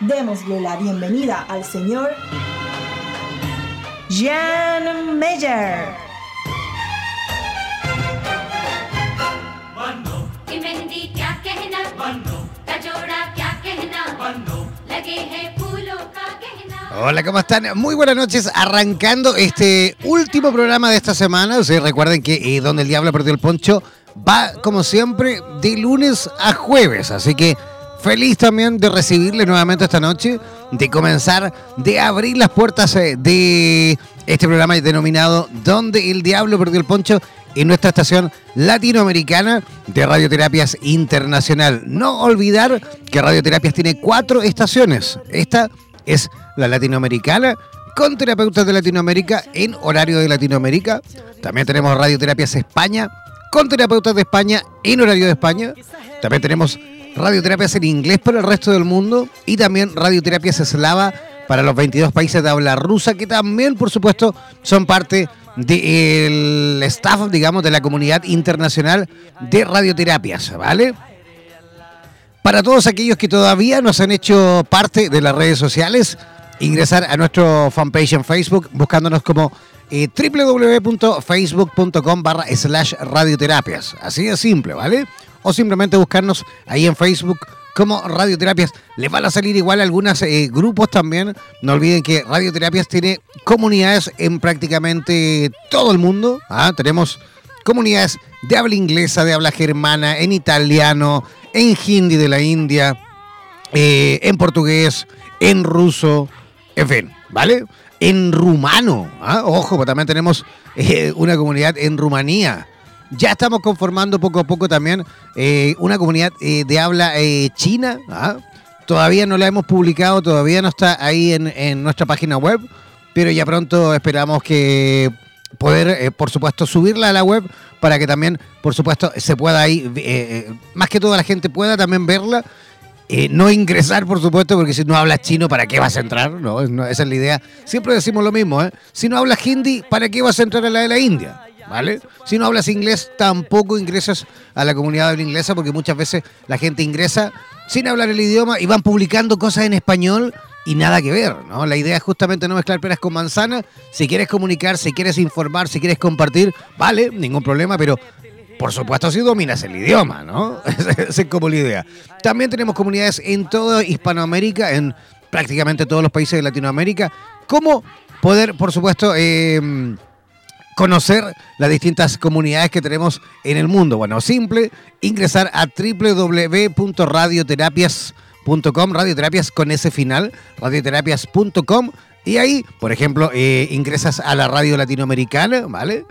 Démosle la bienvenida al señor Jan Meyer. Hola, ¿cómo están? Muy buenas noches. Arrancando este último programa de esta semana. Ustedes recuerden que eh, Donde el Diablo perdió el poncho va, como siempre, de lunes a jueves. Así que Feliz también de recibirle nuevamente esta noche, de comenzar, de abrir las puertas eh, de este programa denominado Donde el Diablo perdió el poncho en nuestra estación latinoamericana de Radioterapias Internacional. No olvidar que Radioterapias tiene cuatro estaciones. Esta es la latinoamericana con terapeutas de Latinoamérica en horario de Latinoamérica. También tenemos Radioterapias España con terapeutas de España en horario de España. También tenemos radioterapias en inglés para el resto del mundo y también radioterapias eslava para los 22 países de habla rusa, que también, por supuesto, son parte del staff, digamos, de la comunidad internacional de radioterapias, ¿vale? Para todos aquellos que todavía nos han hecho parte de las redes sociales, ingresar a nuestro fanpage en Facebook buscándonos como eh, www.facebook.com barra slash radioterapias. Así de simple, ¿vale? O simplemente buscarnos ahí en Facebook como Radioterapias. Les van a salir igual algunos eh, grupos también. No olviden que Radioterapias tiene comunidades en prácticamente todo el mundo. ¿ah? Tenemos comunidades de habla inglesa, de habla germana, en italiano, en hindi de la India, eh, en portugués, en ruso, en fin, ¿vale? En rumano. ¿ah? Ojo, pues también tenemos eh, una comunidad en Rumanía. Ya estamos conformando poco a poco también eh, una comunidad eh, de habla eh, china. ¿ah? Todavía no la hemos publicado, todavía no está ahí en, nuestra página web, pero ya pronto esperamos que poder, por supuesto, subirla a la web para que también, por supuesto, se pueda ahí, más que toda la gente pueda también verla. no ingresar, por supuesto, porque si no hablas chino, ¿para qué vas a entrar? No, esa es la idea. Siempre decimos lo mismo, ¿eh? Si no hablas hindi, ¿para qué vas a entrar a la de la India? ¿Vale? Si no hablas inglés, tampoco ingresas a la comunidad inglesa porque muchas veces la gente ingresa sin hablar el idioma y van publicando cosas en español y nada que ver, ¿no? La idea es justamente no mezclar peras con manzana. Si quieres comunicar, si quieres informar, si quieres compartir, vale, ningún problema, pero por supuesto si dominas el idioma, ¿no? Esa es como la idea. También tenemos comunidades en toda Hispanoamérica, en prácticamente todos los países de Latinoamérica. ¿Cómo poder, por supuesto, eh, conocer las distintas comunidades que tenemos en el mundo. Bueno, simple, ingresar a www.radioterapias.com, radioterapias con ese final, radioterapias.com, y ahí, por ejemplo, eh, ingresas a la radio latinoamericana, ¿vale?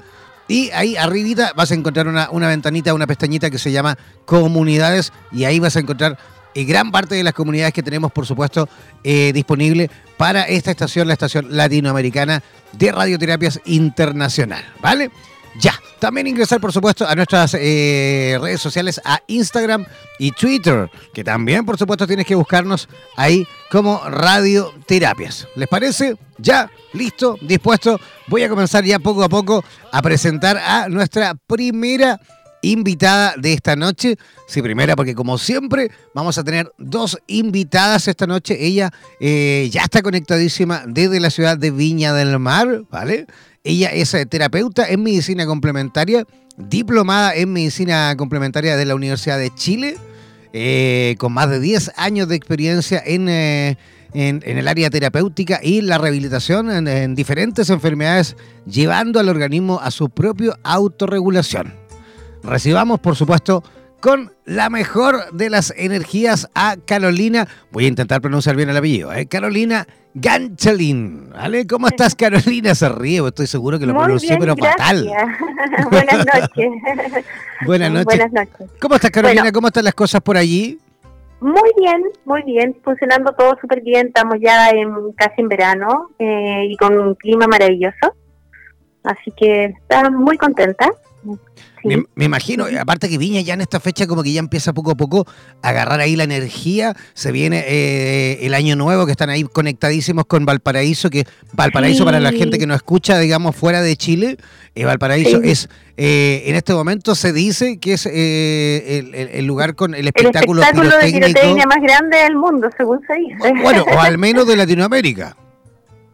Y ahí arribita vas a encontrar una, una ventanita, una pestañita que se llama comunidades, y ahí vas a encontrar y gran parte de las comunidades que tenemos, por supuesto, eh, disponible para esta estación, la estación latinoamericana de Radioterapias Internacional, ¿vale? Ya, también ingresar por supuesto a nuestras eh, redes sociales, a Instagram y Twitter, que también por supuesto tienes que buscarnos ahí como Radioterapias. ¿Les parece? Ya, listo, dispuesto. Voy a comenzar ya poco a poco a presentar a nuestra primera invitada de esta noche. Sí, primera, porque como siempre vamos a tener dos invitadas esta noche. Ella eh, ya está conectadísima desde la ciudad de Viña del Mar, ¿vale? Ella es eh, terapeuta en medicina complementaria, diplomada en medicina complementaria de la Universidad de Chile, eh, con más de 10 años de experiencia en... el área terapéutica y la rehabilitación en, en diferentes enfermedades, llevando al organismo a su propia autorregulación recibamos, por supuesto, con la mejor de las energías a Carolina. Voy a intentar pronunciar bien el apellido, ¿eh? Carolina Ganchelin. ¿Vale? ¿Cómo estás, Carolina? Se ríe, estoy seguro que lo pronuncié, pero fatal. Buenas noches. Buenas noches. Buenas noches. ¿Cómo estás, Carolina? ¿Cómo están las cosas por allí? Muy bien, muy bien, funcionando todo súper bien. Estamos ya en casi en verano eh, y con un clima maravilloso. Así que estamos muy contenta. Me, imagino, aparte que Viña ya en esta fecha como que ya empieza poco a poco a agarrar ahí la energía, se viene eh, el año nuevo que están ahí conectadísimos con Valparaíso, que Valparaíso para la gente que no escucha, digamos, fuera de Chile, eh, Valparaíso es, eh, en este momento se dice que es el, lugar con el espectáculo, el espectáculo de más grande del mundo, según se dice. Bueno, o al menos de Latinoamérica.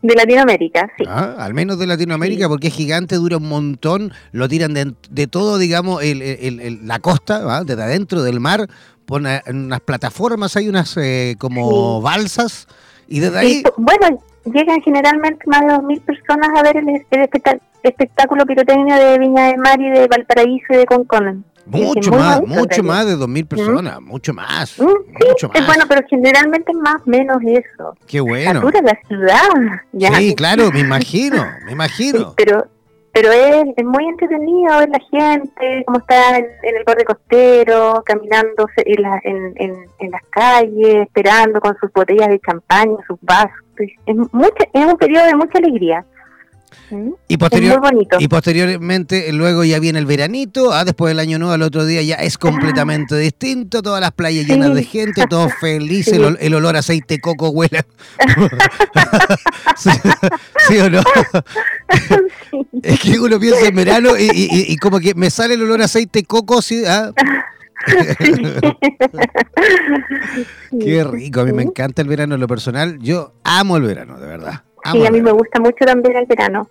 De Latinoamérica, sí. Ah, al menos de Latinoamérica, porque es gigante, dura un montón, lo tiran de, todo, digamos, la costa, desde adentro del mar, ponen unas plataformas, hay unas eh, como balsas, y desde ahí... bueno, llegan generalmente más de 2.000 personas a ver el, espectáculo pirotécnico de Viña del Mar y de Valparaíso y de Concón. Mucho más, mucho más de 2.000 personas, mucho más. mucho más. Es bueno, pero generalmente más menos eso. Qué bueno. Satura la ciudad. Sí, claro, me imagino, me imagino. pero pero es, es, muy entretenido ver la gente, cómo está en, el borde costero, caminando en, la, en, en, las calles, esperando con sus botellas de champaña, sus vasos. Es, mucho, es un periodo de mucha alegría. Y, posterior, y posteriormente, luego ya viene el veranito, ah, después del año nuevo, al otro día ya es completamente distinto, todas las playas llenas de gente, todos felices, el, olor a aceite coco huele. ¿Sí, o no? Es que uno piensa en verano y, como que me sale el olor a aceite coco, ¿sí? ¿Ah? Qué rico, a mí me encanta el verano en lo personal, yo amo el verano, de verdad. Sí, a mí me gusta mucho también el verano.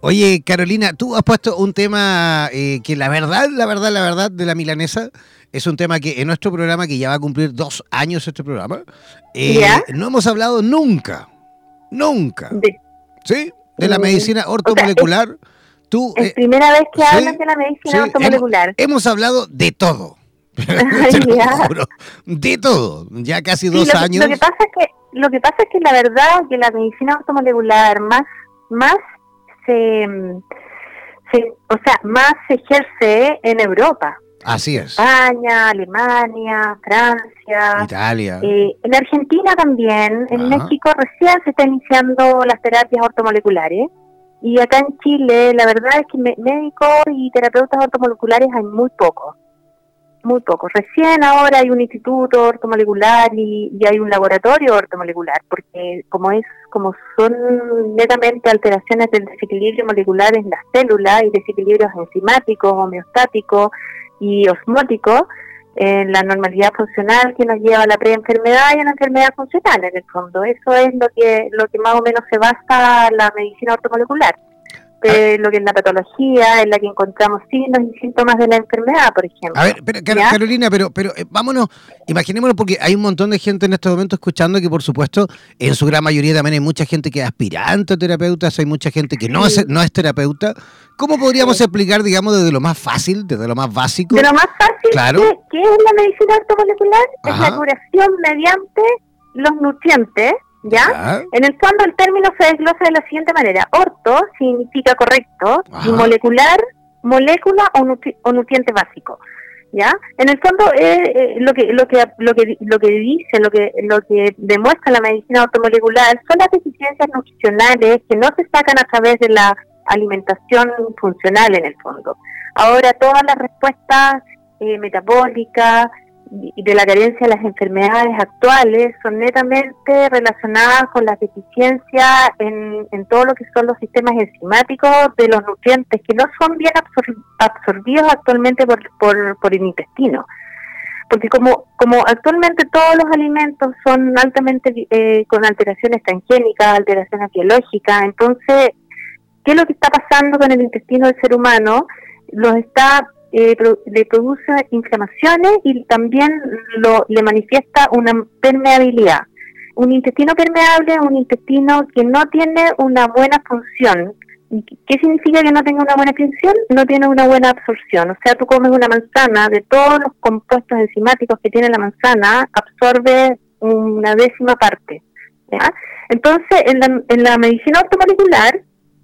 Oye, Carolina, tú has puesto un tema eh, que la verdad, la verdad, la verdad de la milanesa es un tema que en nuestro programa, que ya va a cumplir dos años este programa, eh, no hemos hablado nunca, nunca. ¿Sí? De la medicina ortomolecular. tú, es eh, primera vez que hablas de la medicina ortomolecular. Hemos, hablado de todo. de todo, ya casi dos años. Lo que pasa es que lo que pasa es que la verdad que la medicina automolecular más, más se, o sea, más se ejerce en Europa. Así es. España, Alemania, Francia. Italia. Eh, en Argentina también. En México recién se están iniciando las terapias ortomoleculares. Y acá en Chile, la verdad es que médicos y terapeutas ortomoleculares hay muy pocos muy poco. Recién ahora hay un instituto ortomolecular y, y, hay un laboratorio ortomolecular, porque como es como son netamente alteraciones del desequilibrio molecular en las células y desequilibrios enzimáticos, homeostáticos y osmóticos, en la normalidad funcional que nos lleva a la preenfermedad y a la enfermedad funcional en el fondo. Eso es lo que lo que más o menos se basa la medicina ortomolecular lo que es la patología, en la que encontramos signos y síntomas de la enfermedad, por ejemplo. A ver, pero, Carolina, pero, pero eh, vámonos, imaginémonos, porque hay un montón de gente en este momento escuchando que, por supuesto, en su gran mayoría también hay mucha gente que es aspirante a terapeutas, hay mucha gente que no, es, no es terapeuta. ¿Cómo podríamos explicar, digamos, desde lo más fácil, desde lo más básico? De lo más fácil, claro. ¿qué, es la medicina ortomolecular? Es la curación mediante los nutrientes ¿ya? En el fondo el término se desglosa de la siguiente manera. Orto significa correcto y molecular, molécula o, nutriente básico. ¿Ya? En el fondo eh, lo que lo que lo que lo que dice, lo que lo que demuestra la medicina automolecular son las deficiencias nutricionales que no se sacan a través de la alimentación funcional en el fondo. Ahora todas las respuestas eh, metabólicas de la carencia de las enfermedades actuales son netamente relacionadas con las deficiencias en, en todo lo que son los sistemas enzimáticos de los nutrientes que no son bien absorbidos actualmente por, por, por el intestino porque como, como actualmente todos los alimentos son altamente eh, con alteraciones transgénicas, alteraciones biológicas, entonces, ¿qué es lo que está pasando con el intestino del ser humano? Los está eh, le produce inflamaciones y también lo, le manifiesta una permeabilidad. Un intestino permeable es un intestino que no tiene una buena función, ¿Qué significa que no tenga una buena función? No tiene una buena absorción. O sea, tú comes una manzana, de todos los compuestos enzimáticos que tiene la manzana, absorbe una décima parte. Entonces, en la, en la medicina ortomolecular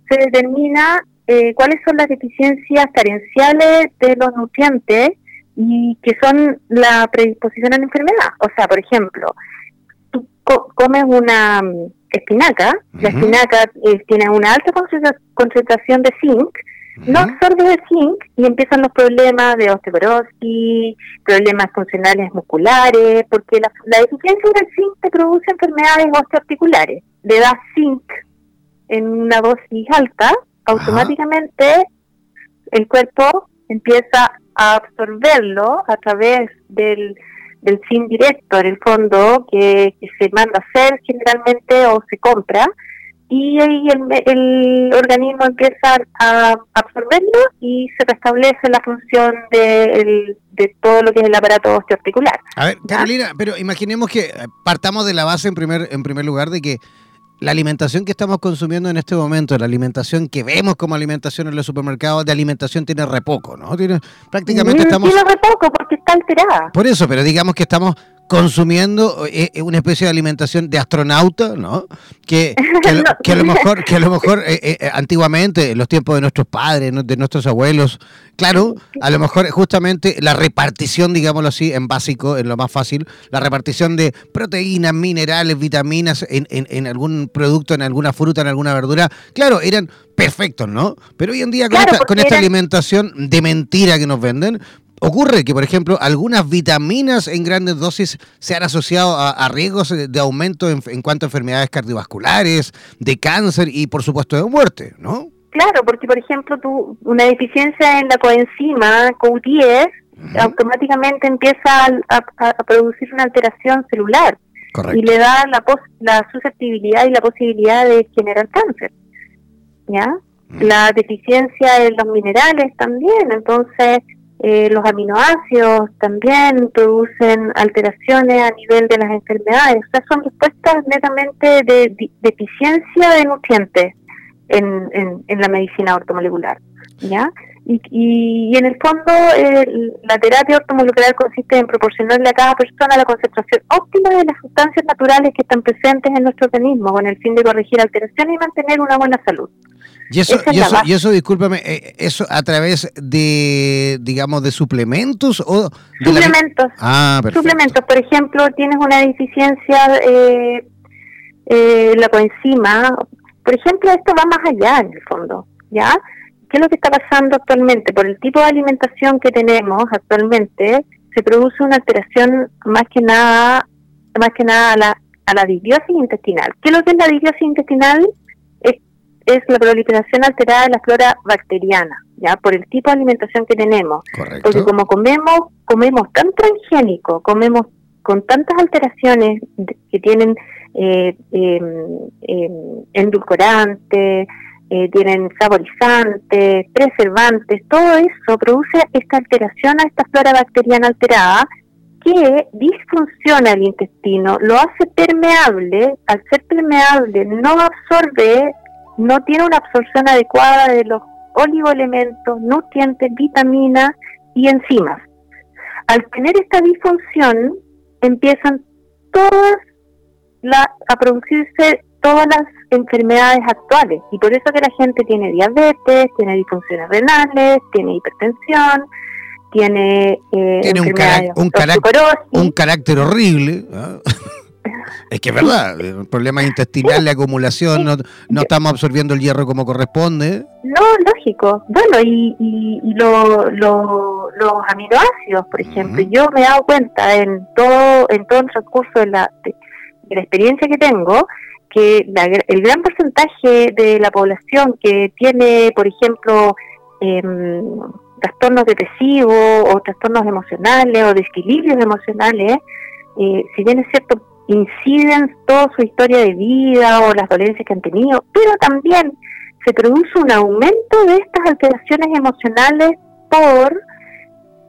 se determina eh, cuáles son las deficiencias carenciales de los nutrientes y que son la predisposición a la enfermedad. O sea, por ejemplo, tú comes una espinaca, la espinaca eh, tiene una alta concentración de zinc, no absorbe el zinc y empiezan los problemas de osteoporosis, problemas funcionales musculares, porque la, deficiencia del zinc te produce enfermedades osteoarticulares. Le das zinc en una dosis alta, automáticamente el cuerpo empieza a absorberlo a través del del sin directo en el fondo que, se manda a hacer generalmente o se compra y ahí el, organismo empieza a absorberlo y se restablece la función de, de todo lo que es el aparato osteoarticular. A ver, Carolina, pero imaginemos que eh, partamos de la base en primer, en primer lugar de que la alimentación que estamos consumiendo en este momento, la alimentación que vemos como alimentación en los supermercados, de alimentación tiene repoco, ¿no? Tiene, prácticamente estamos... Tiene repoco porque está alterada. Por eso, pero digamos que estamos consumiendo eh, eh, una especie de alimentación de astronauta, ¿no? Que, que, a, lo mejor, que a lo mejor eh, antiguamente, en los tiempos de nuestros padres, de nuestros abuelos, claro, a lo mejor justamente la repartición, digámoslo así, en básico, en lo más fácil, la repartición de proteínas, minerales, vitaminas en, en, algún producto, en alguna fruta, en alguna verdura, claro, eran perfectos, ¿no? Pero hoy en día con, esta, con esta alimentación de mentira que nos venden, Ocurre que, por ejemplo, algunas vitaminas en grandes dosis se han asociado a, riesgos de aumento en, cuanto a enfermedades cardiovasculares, de cáncer y, por supuesto, de muerte, ¿no? Claro, porque, por ejemplo, tú, una deficiencia en la coenzima CoQ10 automáticamente empieza a, producir una alteración celular y le da la, la susceptibilidad y la posibilidad de generar cáncer. ¿Ya? La deficiencia en los minerales también, entonces eh, los aminoácidos también producen alteraciones a nivel de las enfermedades. O sea, son respuestas netamente de, deficiencia de nutrientes en, en, la medicina ortomolecular. ¿ya? Y, y, en el fondo, la terapia ortomolecular consiste en proporcionarle a cada persona la concentración óptima de las sustancias naturales que están presentes en nuestro organismo, con el fin de corregir alteraciones y mantener una buena salud. Y eso, y eso, y eso, discúlpame, eh, ¿eso a través de, digamos, de suplementos o...? suplementos. Ah, perfecto. Suplementos, por ejemplo, tienes una deficiencia, eh, eh, la coenzima, por ejemplo, esto va más allá en el fondo, ¿ya? ¿Qué es lo que está pasando actualmente? Por el tipo de alimentación que tenemos actualmente, se produce una alteración más que nada, más que nada a la, a la disbiosis intestinal. ¿Qué es lo que es la disbiosis intestinal? Es la proliferación alterada de la flora bacteriana, ya por el tipo de alimentación que tenemos. Porque como comemos, comemos tan transgénico, comemos con tantas alteraciones que tienen eh, endulcorantes, eh, tienen saborizantes, preservantes, todo eso produce esta alteración a esta flora bacteriana alterada que disfunciona el intestino, lo hace permeable, al ser permeable no absorbe no tiene una absorción adecuada de los oligoelementos, nutrientes, vitaminas y enzimas. Al tener esta disfunción, empiezan todas a producirse todas las enfermedades actuales y por eso que la gente tiene diabetes, tiene disfunciones renales, tiene hipertensión, tiene, eh, tiene un, un, carácter horrible. Es que es verdad, problemas intestinales, acumulación, no, no estamos absorbiendo el hierro como corresponde. No, lógico. Bueno, y, y, lo, los aminoácidos, por ejemplo, yo me he dado cuenta en todo, en todo el transcurso de la, de, la experiencia que tengo, que el gran porcentaje de la población que tiene, por ejemplo, eh, trastornos depresivos o trastornos emocionales o desequilibrios emocionales, eh, si bien es cierto, inciden toda su historia de vida o las dolencias que han tenido, pero también se produce un aumento de estas alteraciones emocionales por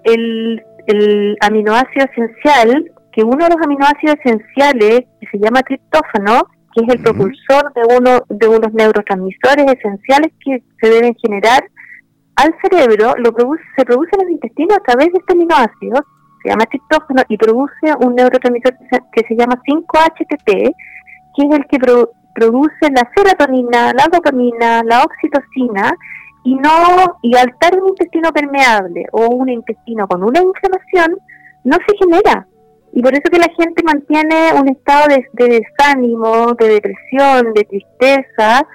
el, el aminoácido esencial, que uno de los aminoácidos esenciales, que se llama triptófano, que es el propulsor de uno de unos neurotransmisores esenciales que se deben generar al cerebro lo produce, se produce en el intestino a través de este aminoácido, se llama triptófano, y produce un neurotransmisor que se llama 5-HTP, que es el que produce la serotonina, la dopamina, la oxitocina, y no y al estar un intestino permeable o un intestino con una inflamación, no se genera. Y por eso que la gente mantiene un estado de, desánimo, de depresión, de tristeza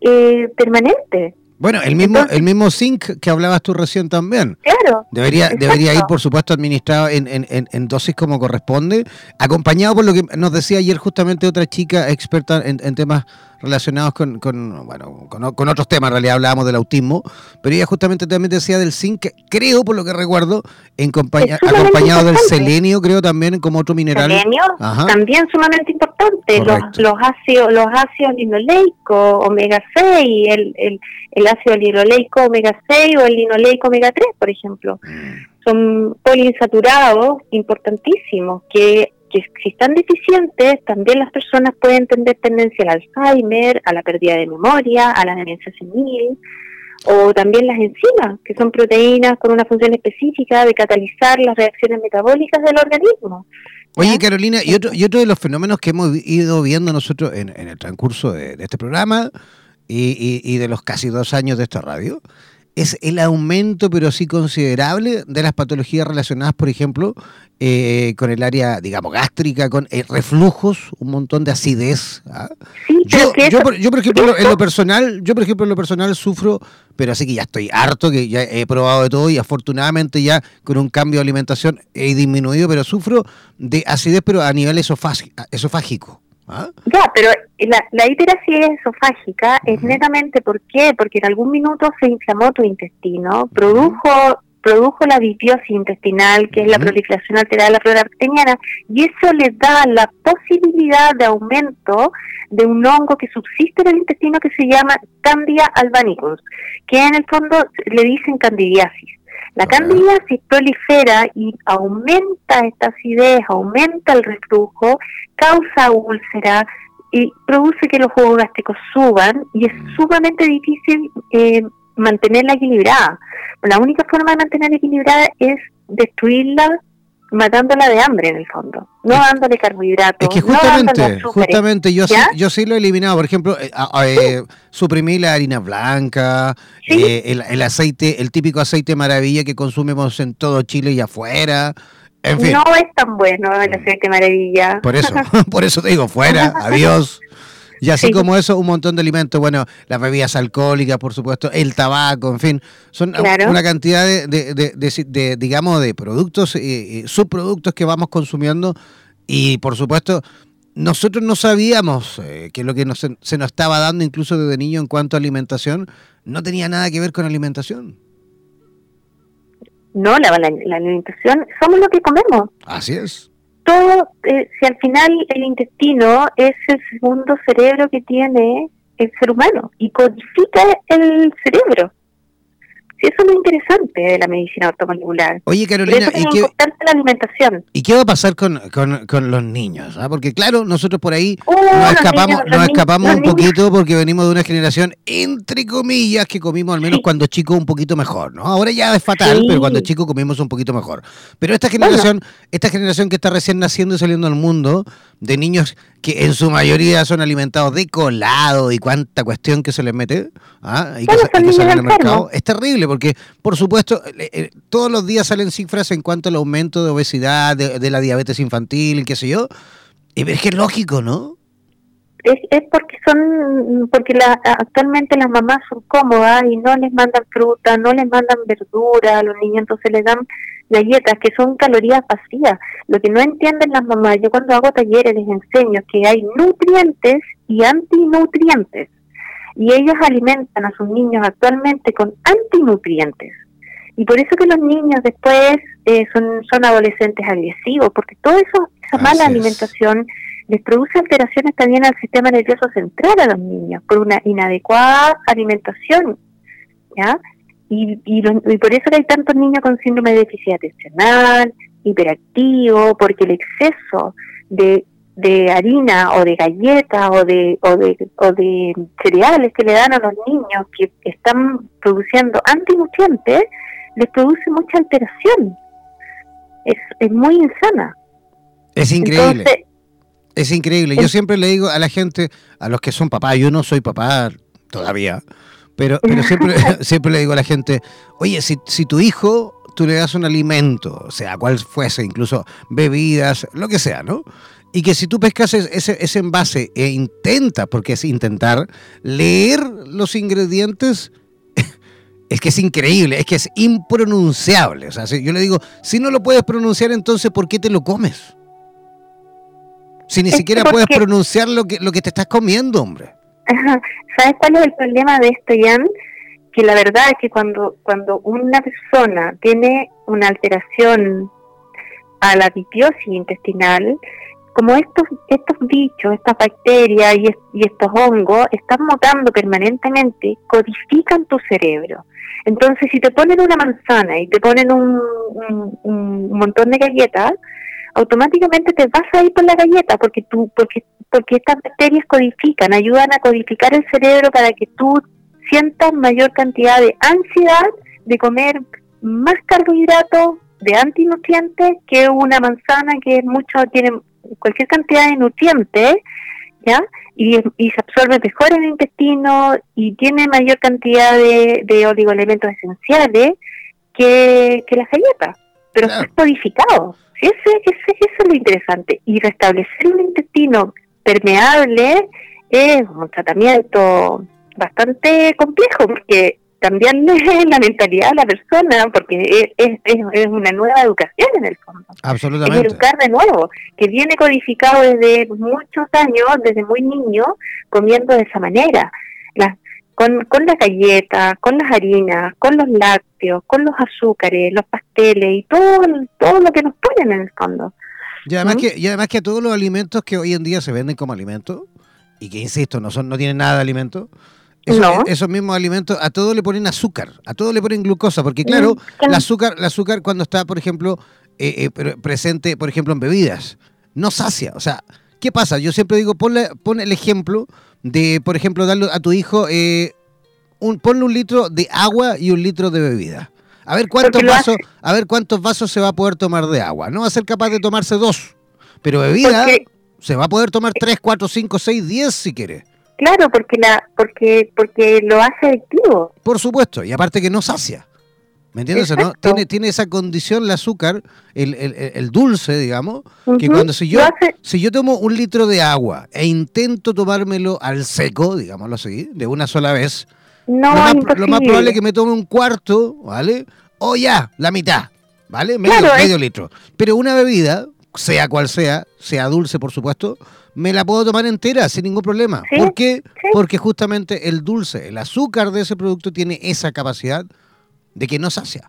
eh, permanente. Bueno, el mismo, el mismo zinc que hablabas tú recién también. Claro. Debería, debería ir, por supuesto, administrado en, en, en, dosis como corresponde, acompañado por lo que nos decía ayer justamente otra chica experta en, en temas relacionados con, con bueno, con, otros temas, en realidad hablábamos del autismo, pero ella justamente también decía del zinc, creo por lo que recuerdo, en acompañado del selenio, creo también como otro mineral. Selenio, también sumamente importante, los, los, ácidos los ácidos linoleicos, omega 6, el, el, el ácido linoleico omega 6 o el linoleico omega 3, por ejemplo. Mm. Son poliinsaturados importantísimos que que si están deficientes, también las personas pueden tener tendencia al Alzheimer, a la pérdida de memoria, a la demencia senil, o también las enzimas, que son proteínas con una función específica de catalizar las reacciones metabólicas del organismo. Oye, Carolina, y otro, y otro de los fenómenos que hemos ido viendo nosotros en, el transcurso de, este programa y, y, de los casi dos años de esta radio, es el aumento, pero sí considerable, de las patologías relacionadas, por ejemplo, eh, con el área, digamos, gástrica, con eh, reflujos, un montón de acidez. ¿ah? yo, yo, por, ejemplo, en lo personal, yo, por ejemplo, en lo personal sufro, pero así que ya estoy harto, que ya he probado de todo y afortunadamente ya con un cambio de alimentación he disminuido, pero sufro de acidez, pero a nivel esofágico. ¿Ah? Ya, pero la, la hiperacidez esofágica es netamente, ¿por qué? Porque en algún minuto se inflamó tu intestino, produjo produjo la disbiosis intestinal, que es la proliferación alterada de la flora bacteriana, y eso le da la posibilidad de aumento de un hongo que subsiste en el intestino que se llama Candida albanicus, que en el fondo le dicen candidiasis. La candidiasis prolifera y aumenta esta acidez, aumenta el reflujo, causa úlcera y produce que los jugos gástricos suban y es mm. sumamente difícil eh, mantenerla equilibrada. La única forma de mantenerla equilibrada es destruirla matándola de hambre en el fondo, no dándole carbohidratos. Es que justamente, justamente yo sí, yo sí lo he eliminado, por ejemplo, eh, eh, suprimí la harina blanca, eh, el, aceite, el típico aceite maravilla que consumimos en todo Chile y afuera. En fin. No es tan bueno el aceite maravilla. Por eso, por eso te digo, fuera, adiós. Y así como eso, un montón de alimentos, bueno, las bebidas alcohólicas, por supuesto, el tabaco, en fin, son una cantidad de, de, digamos, de productos, y subproductos que vamos consumiendo y, por supuesto, nosotros no sabíamos eh, que lo que nos, se nos estaba dando incluso desde niño en cuanto a alimentación no tenía nada que ver con alimentación. No, la, la alimentación somos lo que comemos. Así es todo, eh, si al final el intestino es el segundo cerebro que tiene el ser humano y codifica el cerebro. Sí, eso es lo interesante de la medicina ortomolecular. Oye, Carolina, ¿y qué, la alimentación. ¿y qué va a pasar con, con, los niños? Ah? Porque claro, nosotros por ahí uh, nos escapamos, nos escapamos un poquito porque venimos de una generación, entre comillas, que comimos al menos cuando chicos un poquito mejor, ¿no? Ahora ya es fatal, pero cuando chicos comimos un poquito mejor. Pero esta generación, esta generación que está recién naciendo y saliendo al mundo, de niños que en su mayoría son alimentados de colado y cuánta cuestión que se les mete ¿ah? y que, salen al mercado, es terrible porque, por supuesto, eh, todos los días salen cifras en cuanto al aumento de obesidad, de, la diabetes infantil, qué sé yo, Y es que es lógico, ¿no? Es, es porque son porque la, actualmente las mamás son cómodas y no les mandan fruta, no les mandan verdura a los niños, entonces les dan galletas que son calorías vacías. Lo que no entienden las mamás, yo cuando hago talleres les enseño que hay nutrientes y antinutrientes. Y ellos alimentan a sus niños actualmente con antinutrientes. Y por eso que los niños después eh, son, son adolescentes agresivos, porque eso, esa mala alimentación les produce alteraciones también al sistema nervioso central a los niños, por una inadecuada alimentación. ¿ya? Y, y, por eso que hay tantos niños con síndrome de déficit atencional, hiperactivo, porque el exceso de, de harina o de galleta o de, o, de, o de cereales que le dan a los niños que están produciendo antinutrientes, les produce mucha alteración. Es, es muy insana. Es increíble. es increíble. Yo siempre le digo a la gente, a los que son papás, yo no soy papá todavía, pero, pero siempre, siempre le digo a la gente, oye, si, si tu hijo tú le das un alimento, o sea cual fuese, incluso bebidas, lo que sea, ¿no? Y que si tú pescas ese, ese envase e intenta, porque es intentar, leer los ingredientes, es que es increíble, es que es impronunciable. O sea, yo le digo, si no lo puedes pronunciar, entonces ¿por qué te lo comes? Si ni siquiera puedes pronunciar lo que, lo que te estás comiendo, hombre. ¿Sabes cuál es el problema de esto, Jan? Que la verdad es que cuando, cuando una persona tiene una alteración a la dipiosis intestinal, como estos, estos bichos, estas bacterias y, estos hongos están mutando permanentemente, codifican tu cerebro. Entonces, si te ponen una manzana y te ponen un, un montón de galletas, automáticamente te vas a ir por la galleta porque tú porque porque estas bacterias codifican, ayudan a codificar el cerebro para que tú sientas mayor cantidad de ansiedad de comer más carbohidratos de antinutrientes que una manzana que es mucho tiene cualquier cantidad de nutrientes, ¿ya? Y, y se absorbe mejor en el intestino y tiene mayor cantidad de, de oligoelementos esenciales que, que las galletas, pero es codificado. Ese, ese, eso es lo interesante. Y restablecer un intestino permeable es un tratamiento bastante complejo porque también la mentalidad de la persona, porque es, es, una nueva educación en el fondo. Absolutamente. Es educar de nuevo, que viene codificado desde muchos años, desde muy niño, comiendo de esa manera. Las, con, con las galletas, con las harinas, con los lácteos, con los azúcares, los pasteles y todo, todo lo que nos ponen en el fondo. Y además, ¿Mm? que, y además que todos los alimentos que hoy en día se venden como alimentos, y que insisto, no son no tienen nada de alimento, esos, mismos alimentos, a todos le ponen azúcar, a todos le ponen glucosa, porque claro, el azúcar, el azúcar cuando está, por ejemplo, eh, eh, presente, por ejemplo, en bebidas, no sacia. O sea, ¿qué pasa? Yo siempre digo, ponle, pon el ejemplo de, por ejemplo, darle a tu hijo, eh, un, ponle un litro de agua y un litro de bebida. A ver cuántos vasos, a ver cuántos vasos se va a poder tomar de agua. No va a ser capaz de tomarse dos, pero bebida se va a poder tomar tres, cuatro, cinco, seis, diez si quiere. Claro, porque la, porque, porque lo hace adictivo. Por supuesto, y aparte que no sacia. ¿Me entiendes? ¿no? Tiene, tiene esa condición el azúcar, el, el, el dulce, digamos, que cuando si yo, si yo tomo un litro de agua e intento tomármelo al seco, digámoslo así, de una sola vez, no, lo, más, lo más probable es que me tome un cuarto, ¿vale? O ya, la mitad, ¿vale? Medio, medio litro. Pero una bebida, sea cual sea, sea dulce por supuesto, me la puedo tomar entera sin ningún problema. ¿Por qué? Porque justamente el dulce, el azúcar de ese producto tiene esa capacidad de que no sacia.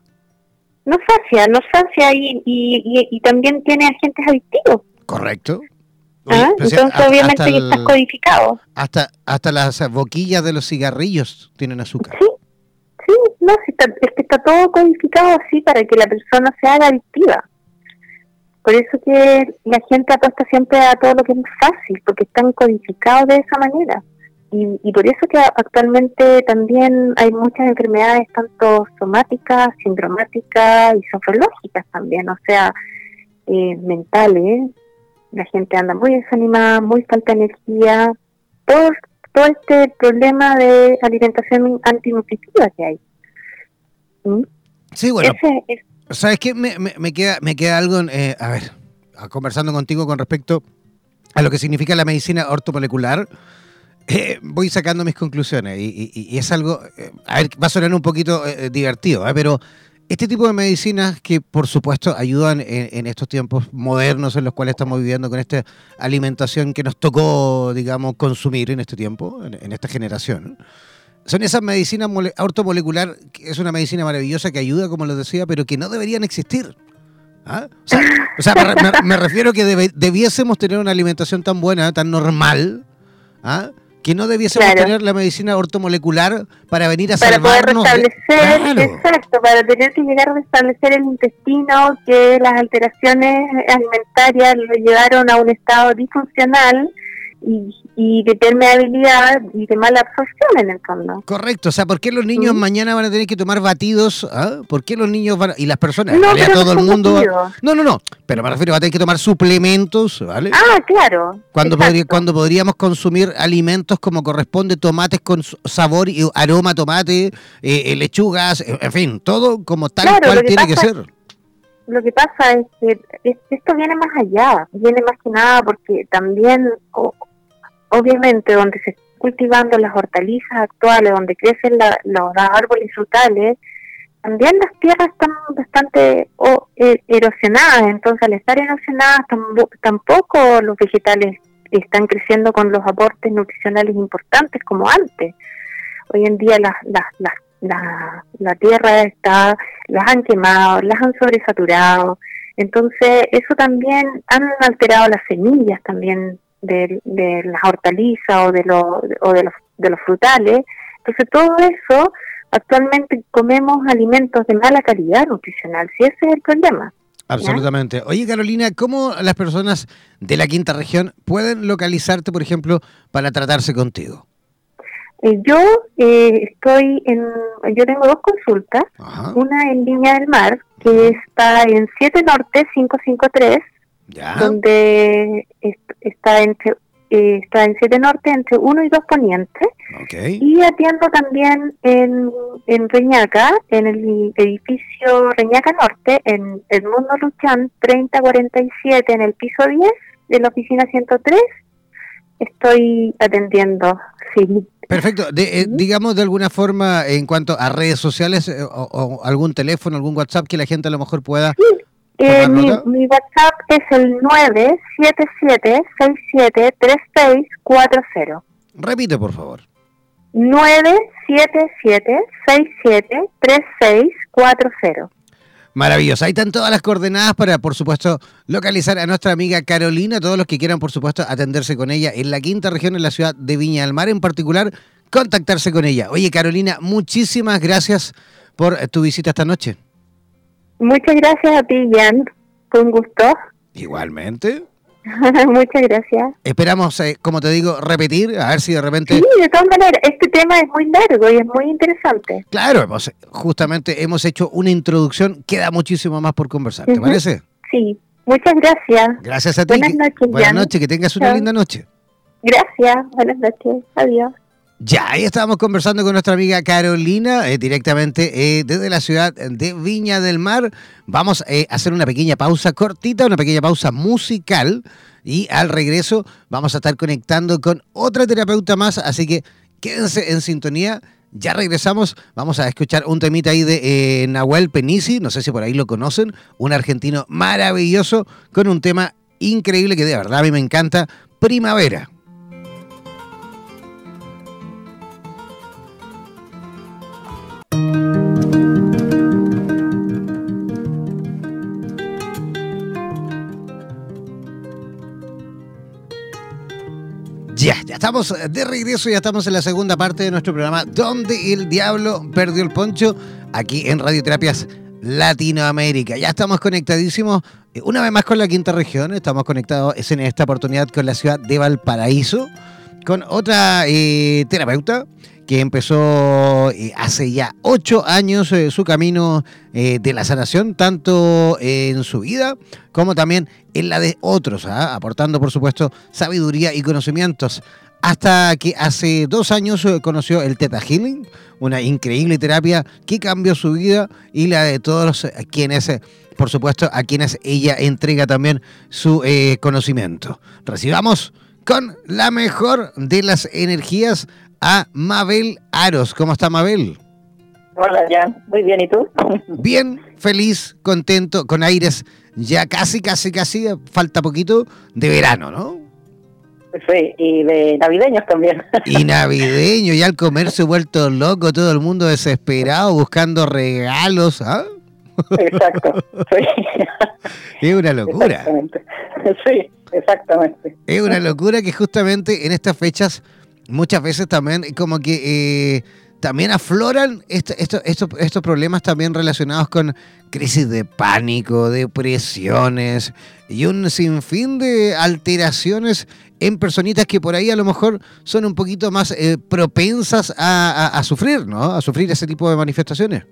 No sacia, no sacia y, y, también tiene agentes adictivos. Correcto. Ah, entonces obviamente está codificado. Hasta, hasta las boquillas de los cigarrillos tienen azúcar. Sí, sí, no, es que está todo codificado así para que la persona se haga adictiva. Por eso que la gente apuesta siempre a todo lo que es fácil, porque están codificados de esa manera. Y, por eso que actualmente también hay muchas enfermedades, tanto somáticas, sindromáticas y sofrológicas también, o sea, eh, mentales. La gente anda muy desanimada, muy falta de energía, todo, todo este problema de alimentación antinutritiva que hay. ¿Mm? Sí, bueno. ¿Sabes qué? Me, me, queda, me queda algo, eh, a ver, conversando contigo con respecto a lo que significa la medicina ortomolecular, eh, voy sacando mis conclusiones y, es algo, eh, a ver, va a sonar un poquito divertido, pero este tipo de medicinas que por supuesto ayudan en, estos tiempos modernos en los cuales estamos viviendo con esta alimentación que nos tocó, digamos, consumir en este tiempo, en, esta generación. Son esas medicinas ortomolecular, que es una medicina maravillosa que ayuda, como les decía, pero que no deberían existir. ¿Ah? O sea, me, refiero que debiésemos tener una alimentación tan buena, tan normal, ¿ah? que no debiésemos tener la medicina ortomolecular para venir a para salvarnos. Para poder restablecer, exacto, para tener que llegar a restablecer el intestino que las alteraciones alimentarias lo llevaron a un estado disfuncional y, y de permeabilidad y de mala absorción en el fondo. Correcto, o sea, ¿por qué los niños mañana van a tener que tomar batidos? ¿Ah? ¿Por qué los niños van y las personas, no, todo el mundo... No, no, no, pero me refiero, va a tener que tomar suplementos, ¿vale? Ah, claro. Cuando, cuando podríamos consumir alimentos como corresponde, tomates con sabor y aroma tomate, eh, eh, lechugas, en fin, todo como tal cual tiene que ser lo que pasa es que esto viene más allá, viene más que nada porque también obviamente donde se están cultivando las hortalizas actuales, donde crecen los árboles frutales, también las tierras están bastante e, erosionadas, entonces al estar erosionadas tampoco los vegetales están creciendo con los aportes nutricionales importantes como antes. Hoy en día la, la tierra está, las han quemado, las han sobresaturado, entonces eso también han alterado las semillas también de, de las hortalizas o de, lo, o de, los, de los frutales. Entonces todo eso, actualmente comemos alimentos de mala calidad nutricional, si ese es el problema. Absolutamente. Oye, Carolina, ¿cómo las personas de la quinta región pueden localizarte, por ejemplo, para tratarse contigo? Eh, yo eh, estoy en, yo tengo dos consultas, una en Viña del Mar, que está en 7 Norte 553, donde está entre eh, está en 7 Norte entre 1 y 2 Poniente. Y atiendo también en, en Reñaca, en el edificio Reñaca Norte, en Edmundo Luchán 3047, en el piso 10 de la oficina 103. Estoy atendiendo, sí. Perfecto. Eh, digamos de alguna forma, en cuanto a redes sociales eh, o, algún teléfono, algún WhatsApp que la gente a lo mejor pueda eh, mi, mi, WhatsApp es el 977-673640. Repite, por favor. 977-673640. Maravilloso. Ahí están todas las coordenadas para, por supuesto, localizar a nuestra amiga Carolina. Todos los que quieran, por supuesto, atenderse con ella en la quinta región, en la ciudad de Viña del Mar en particular, contactarse con ella. Oye, Carolina, muchísimas gracias por tu visita esta noche. Muchas gracias a ti, Jan. Fue un gusto. Igualmente. Muchas gracias. Esperamos, eh, como te digo, repetir, a ver si de repente... Sí, de todas maneras, este tema es muy largo y es muy interesante. Claro, hemos, justamente hemos hecho una introducción, queda muchísimo más por conversar, ¿te parece? Sí, muchas gracias. Gracias a ti. Buenas noches. Buenas noches, que tengas una linda noche. Gracias, buenas noches, adiós. Ya, ahí estábamos conversando con nuestra amiga Carolina, eh, directamente eh, desde la ciudad de Viña del Mar. Vamos eh, a hacer una pequeña pausa cortita, una pequeña pausa musical. Y al regreso vamos a estar conectando con otra terapeuta más, así que quédense en sintonía. Ya regresamos, vamos a escuchar un temita ahí de Nahuel Penisi, no sé si por ahí lo conocen, un argentino maravilloso con un tema increíble que de verdad a mí me encanta, Primavera. Estamos de regreso, ya estamos en la segunda parte de nuestro programa Donde el Diablo Perdió el Poncho, aquí en Radioterapias Latinoamérica. Ya estamos conectadísimos eh, una vez más con la quinta región, estamos conectados en esta oportunidad con la ciudad de Valparaíso con otra eh, terapeuta que empezó eh, hace ya ocho años su camino de la sanación, tanto en su vida como también en la de otros, ¿ah? aportando por supuesto sabiduría y conocimientos. Hasta que hace dos años conoció el Theta Healing, una increíble terapia que cambió su vida y la de todos quienes, por supuesto, a quienes ella entrega también su conocimiento. Recibamos con la mejor de las energías a Mabel Aros. ¿Cómo está Mabel? Hola, Jan. Muy bien, ¿y tú? Bien, feliz, contento, con aires ya casi, casi, casi, falta poquito de verano, ¿no? Sí, y de navideños también. Y navideño, ya el comercio vuelto loco, todo el mundo desesperado, buscando regalos, ¿ah? Exacto, sí. Es una locura. Sí, exactamente. Es una locura que justamente en estas fechas muchas veces también como que eh, también afloran estos problemas también relacionados con crisis de pánico, depresiones y un sinfín de alteraciones en personitas que por ahí a lo mejor son un poquito más eh, propensas a, sufrir, ¿no? A sufrir ese tipo de manifestaciones.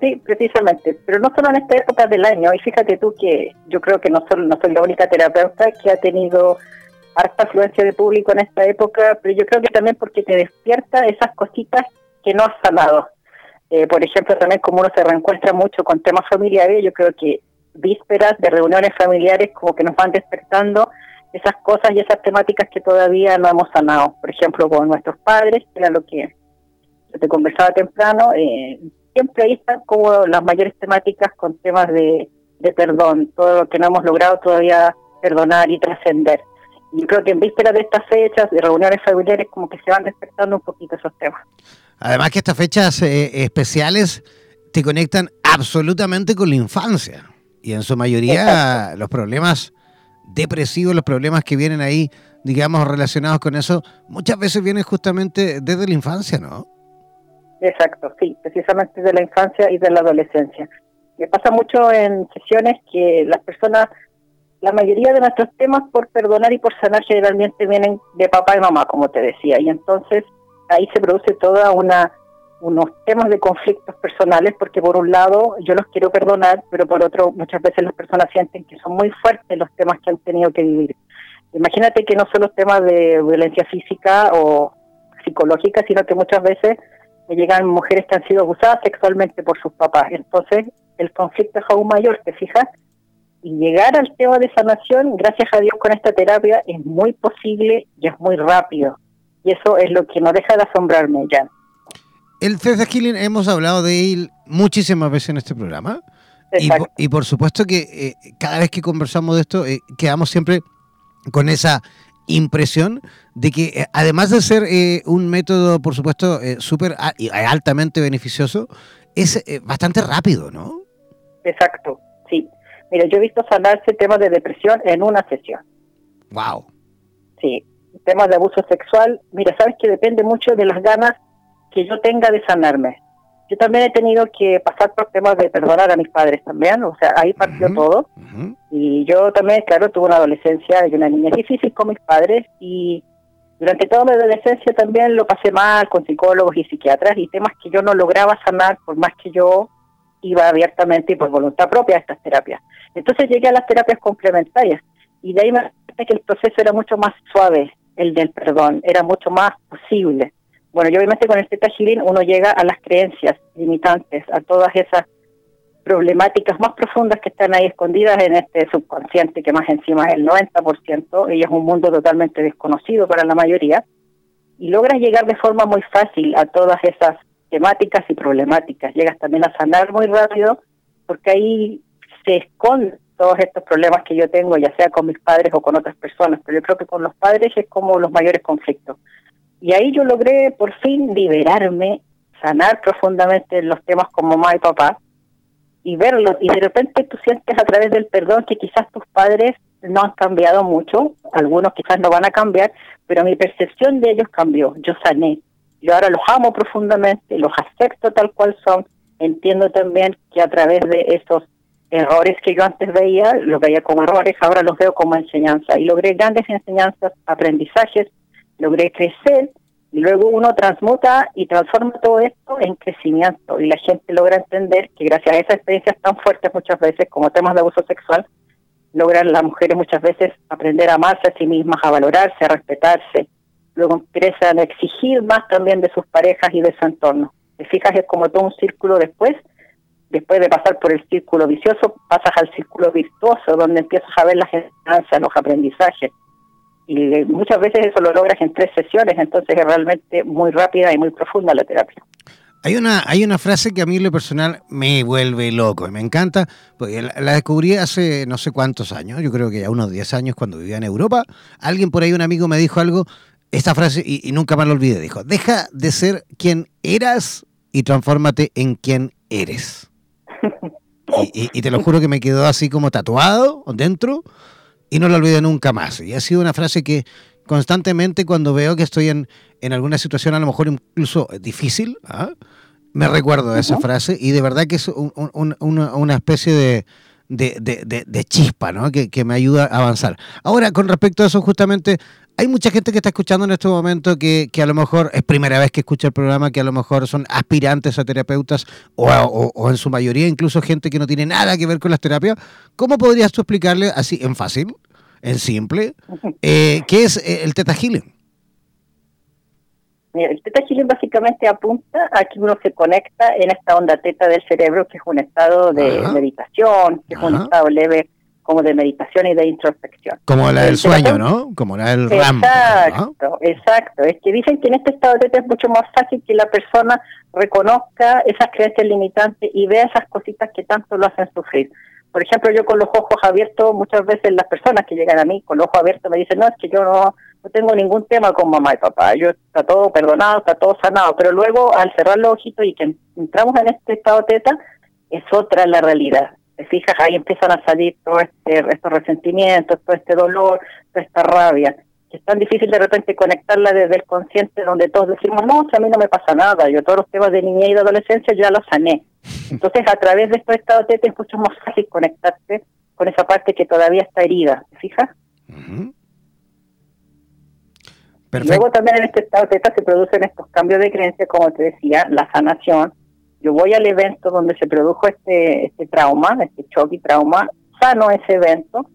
Sí, precisamente, pero no solo en esta época del año, y fíjate tú que yo creo que no, solo, no soy la única terapeuta que ha tenido harta afluencia de público en esta época, pero yo creo que también porque te despierta esas cositas que no has sanado. Eh, por ejemplo, también como uno se reencuentra mucho con temas familiares, yo creo que vísperas de reuniones familiares como que nos van despertando esas cosas y esas temáticas que todavía no hemos sanado. Por ejemplo, con nuestros padres, que era lo que te conversaba temprano, eh, siempre ahí están como las mayores temáticas con temas de, perdón, todo lo que no hemos logrado todavía perdonar y trascender. Yo creo que en vísperas de estas fechas, de reuniones familiares, como que se van despertando un poquito esos temas. Además que estas fechas eh, especiales te conectan absolutamente con la infancia. Y en su mayoría los problemas depresivos, los problemas que vienen ahí, digamos, relacionados con eso, muchas veces vienen justamente desde la infancia, ¿no? Exacto, sí, precisamente de la infancia y de la adolescencia. Me pasa mucho en sesiones que las personas, la mayoría de nuestros temas por perdonar y por sanar generalmente vienen de papá y mamá, como te decía, y entonces ahí se produce toda una unos temas de conflictos personales porque por un lado yo los quiero perdonar, pero por otro muchas veces las personas sienten que son muy fuertes los temas que han tenido que vivir. Imagínate que no son los temas de violencia física o psicológica, sino que muchas veces llegan mujeres que han sido abusadas sexualmente por sus papás. Entonces, el conflicto es aún mayor, ¿te fijas? Y llegar al tema de sanación, gracias a Dios con esta terapia, es muy posible y es muy rápido. Y eso es lo que no deja de asombrarme ya. El Theta Healing hemos hablado de él muchísimas veces en este programa. Y por, y por, supuesto que eh, cada vez que conversamos de esto, eh, quedamos siempre con esa impresión de que eh, además de ser eh, un método, por supuesto, súper y altamente beneficioso, es bastante rápido, ¿no? Exacto, sí. Mira, yo he visto sanarse temas de depresión en una sesión. Wow. Sí, temas de abuso sexual. Mira, sabes que depende mucho de las ganas que yo tenga de sanarme. Yo también he tenido que pasar por temas de perdonar a mis padres también, o sea, ahí partió todo. Y yo también, claro, tuve una adolescencia y una niña difícil con mis padres y durante toda mi adolescencia también lo pasé mal con psicólogos y psiquiatras y temas que yo no lograba sanar por más que yo iba abiertamente y por voluntad propia a estas terapias. Entonces llegué a las terapias complementarias y de ahí me parece que el proceso era mucho más suave, el del perdón, era mucho más posible. Bueno, yo obviamente con el Theta Healing uno llega a las creencias limitantes, a todas esas problemáticas más profundas que están ahí escondidas en este subconsciente, que más encima es el 90%, y es un mundo totalmente desconocido para la mayoría, y logras llegar de forma muy fácil a todas esas temáticas y problemáticas. Llegas también a sanar muy rápido, porque ahí se esconden todos estos problemas que yo tengo, ya sea con mis padres o con otras personas, pero yo creo que con los padres es como los mayores conflictos. Y ahí yo logré por fin liberarme, sanar profundamente los temas como mamá y papá y verlos. Y de repente tú sientes a través del perdón que quizás tus padres no han cambiado mucho, algunos quizás no van a cambiar, pero mi percepción de ellos cambió. Yo sané. Yo ahora los amo profundamente, los acepto tal cual son. Entiendo también que a través de esos errores que yo antes veía, los veía como errores, ahora los veo como enseñanza. Y logré grandes enseñanzas, aprendizajes logré crecer y luego uno transmuta y transforma todo esto en crecimiento y la gente logra entender que gracias a esas experiencias tan fuertes muchas veces como temas de abuso sexual, logran las mujeres muchas veces aprender a amarse a sí mismas, a valorarse, a respetarse. Luego empiezan a exigir más también de sus parejas y de su entorno. Te fijas, es como todo un círculo después. Después de pasar por el círculo vicioso, pasas al círculo virtuoso, donde empiezas a ver las enseñanzas, los aprendizajes y muchas veces eso lo logras en tres sesiones, entonces es realmente muy rápida y muy profunda la terapia. Hay una, hay una frase que a mí lo personal me vuelve loco y me encanta, porque la, descubrí hace no sé cuántos años, yo creo que ya unos 10 años cuando vivía en Europa. Alguien por ahí, un amigo me dijo algo, esta frase, y, nunca más lo olvidé, dijo, deja de ser quien eras y transfórmate en quien eres. y, y, te lo juro que me quedó así como tatuado dentro y no lo olvido nunca más. Y ha sido una frase que constantemente cuando veo que estoy en, en alguna situación a lo mejor incluso difícil, ¿ah? me recuerdo de esa frase y de verdad que es una, especie de, de, chispa ¿no? Que, que, me ayuda a avanzar. Ahora, con respecto a eso, justamente, hay mucha gente que está escuchando en este momento que, que a lo mejor es primera vez que escucha el programa, que a lo mejor son aspirantes a terapeutas o, o en su mayoría incluso gente que no tiene nada que ver con las terapias. ¿Cómo podrías tú explicarle así en fácil? en simple, eh, ¿qué es eh, el Teta Healing? Mira, el Teta Healing básicamente apunta a que uno se conecta en esta onda teta del cerebro, que es un estado de meditación, que es un estado leve como de meditación y de introspección. Como la del sueño, ¿no? Como la del RAM. Exacto, exacto. Es que dicen que en este estado de teta es mucho más fácil que la persona reconozca esas creencias limitantes y vea esas cositas que tanto lo hacen sufrir. Por ejemplo, yo con los ojos abiertos, muchas veces las personas que llegan a mí con los ojos abiertos me dicen, no, es que yo no, no tengo ningún tema con mamá y papá, yo está todo perdonado, está todo sanado, pero luego al cerrar los ojitos y que entramos en este estado teta, es otra la realidad. Te fijas, ahí empiezan a salir todos este, estos resentimientos, todo este dolor, toda esta rabia es tan difícil de repente conectarla desde el consciente donde todos decimos, no, a mí no me pasa nada, yo todos los temas de niñez y de adolescencia ya los sané. Entonces, a través de estos estados de es mucho más fácil conectarte con esa parte que todavía está herida, ¿te fijas? Luego también en este estado teta se producen estos cambios de creencia, como te decía, la sanación. Yo voy al evento donde se produjo este, este trauma, este choque y trauma, sano ese evento,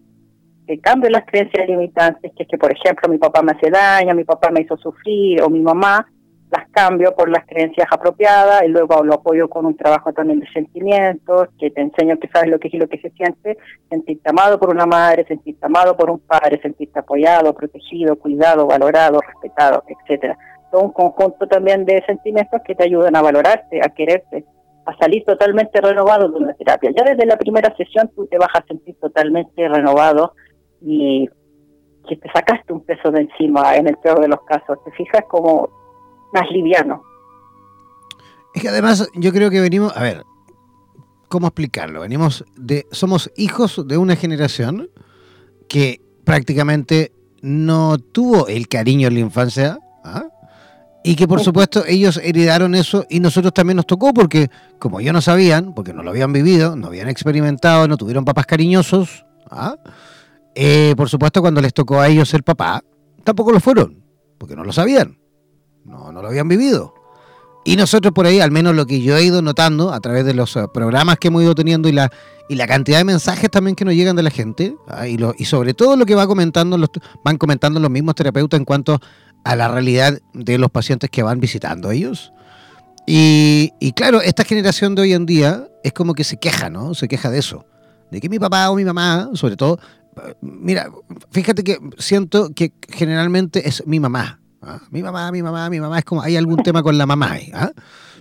que cambio las creencias limitantes, que es que, por ejemplo, mi papá me hace daño, mi papá me hizo sufrir, o mi mamá, las cambio por las creencias apropiadas y luego lo apoyo con un trabajo también de sentimientos, que te enseño que sabes lo que es y lo que se siente, sentirte amado por una madre, sentirte amado por un padre, sentirte apoyado, protegido, cuidado, valorado, respetado, etcétera. Todo un conjunto también de sentimientos que te ayudan a valorarte, a quererte, a salir totalmente renovado de una terapia. Ya desde la primera sesión tú te vas a sentir totalmente renovado, y que te sacaste un peso de encima en el peor de los casos. Te fijas como más liviano. Es que además yo creo que venimos, a ver, ¿cómo explicarlo? Venimos de, somos hijos de una generación que prácticamente no tuvo el cariño en la infancia, ¿ah? Y que por supuesto ellos heredaron eso y nosotros también nos tocó porque como ellos no sabían, porque no lo habían vivido, no habían experimentado, no tuvieron papás cariñosos, ¿ah? Eh, por supuesto, cuando les tocó a ellos ser papá, tampoco lo fueron, porque no lo sabían, no, no lo habían vivido. Y nosotros por ahí, al menos lo que yo he ido notando a través de los eh, programas que hemos ido teniendo y la, y la cantidad de mensajes también que nos llegan de la gente, ah, y, lo, y sobre todo lo que va comentando los, van comentando los mismos terapeutas en cuanto a la realidad de los pacientes que van visitando ellos. Y, claro, esta generación de hoy en día es como que se queja, ¿no? Se queja de eso. De que mi papá o mi mamá, sobre todo, mira, fíjate que siento que generalmente es mi mamá. ¿ah? Mi mamá, mi mamá, mi mamá, es como hay algún tema con la mamá. ¿ah?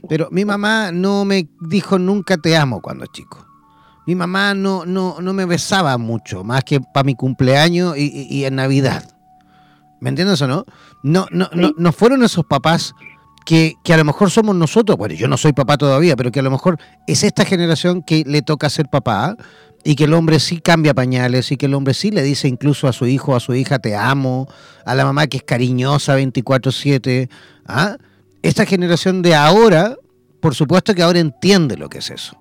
Pero mi mamá no me dijo nunca te amo cuando chico. Mi mamá no, no, no me besaba mucho, más que para mi cumpleaños y, en Navidad. ¿Me entiendes o no? No, no, no, no fueron esos papás que, que, a lo mejor somos nosotros, bueno, yo no soy papá todavía, pero que a lo mejor es esta generación que le toca ser papá, y que el hombre sí cambia pañales y que el hombre sí le dice incluso a su hijo o a su hija te amo, a la mamá que es cariñosa 24/7. ¿ah? Esta generación de ahora, por supuesto que ahora entiende lo que es eso.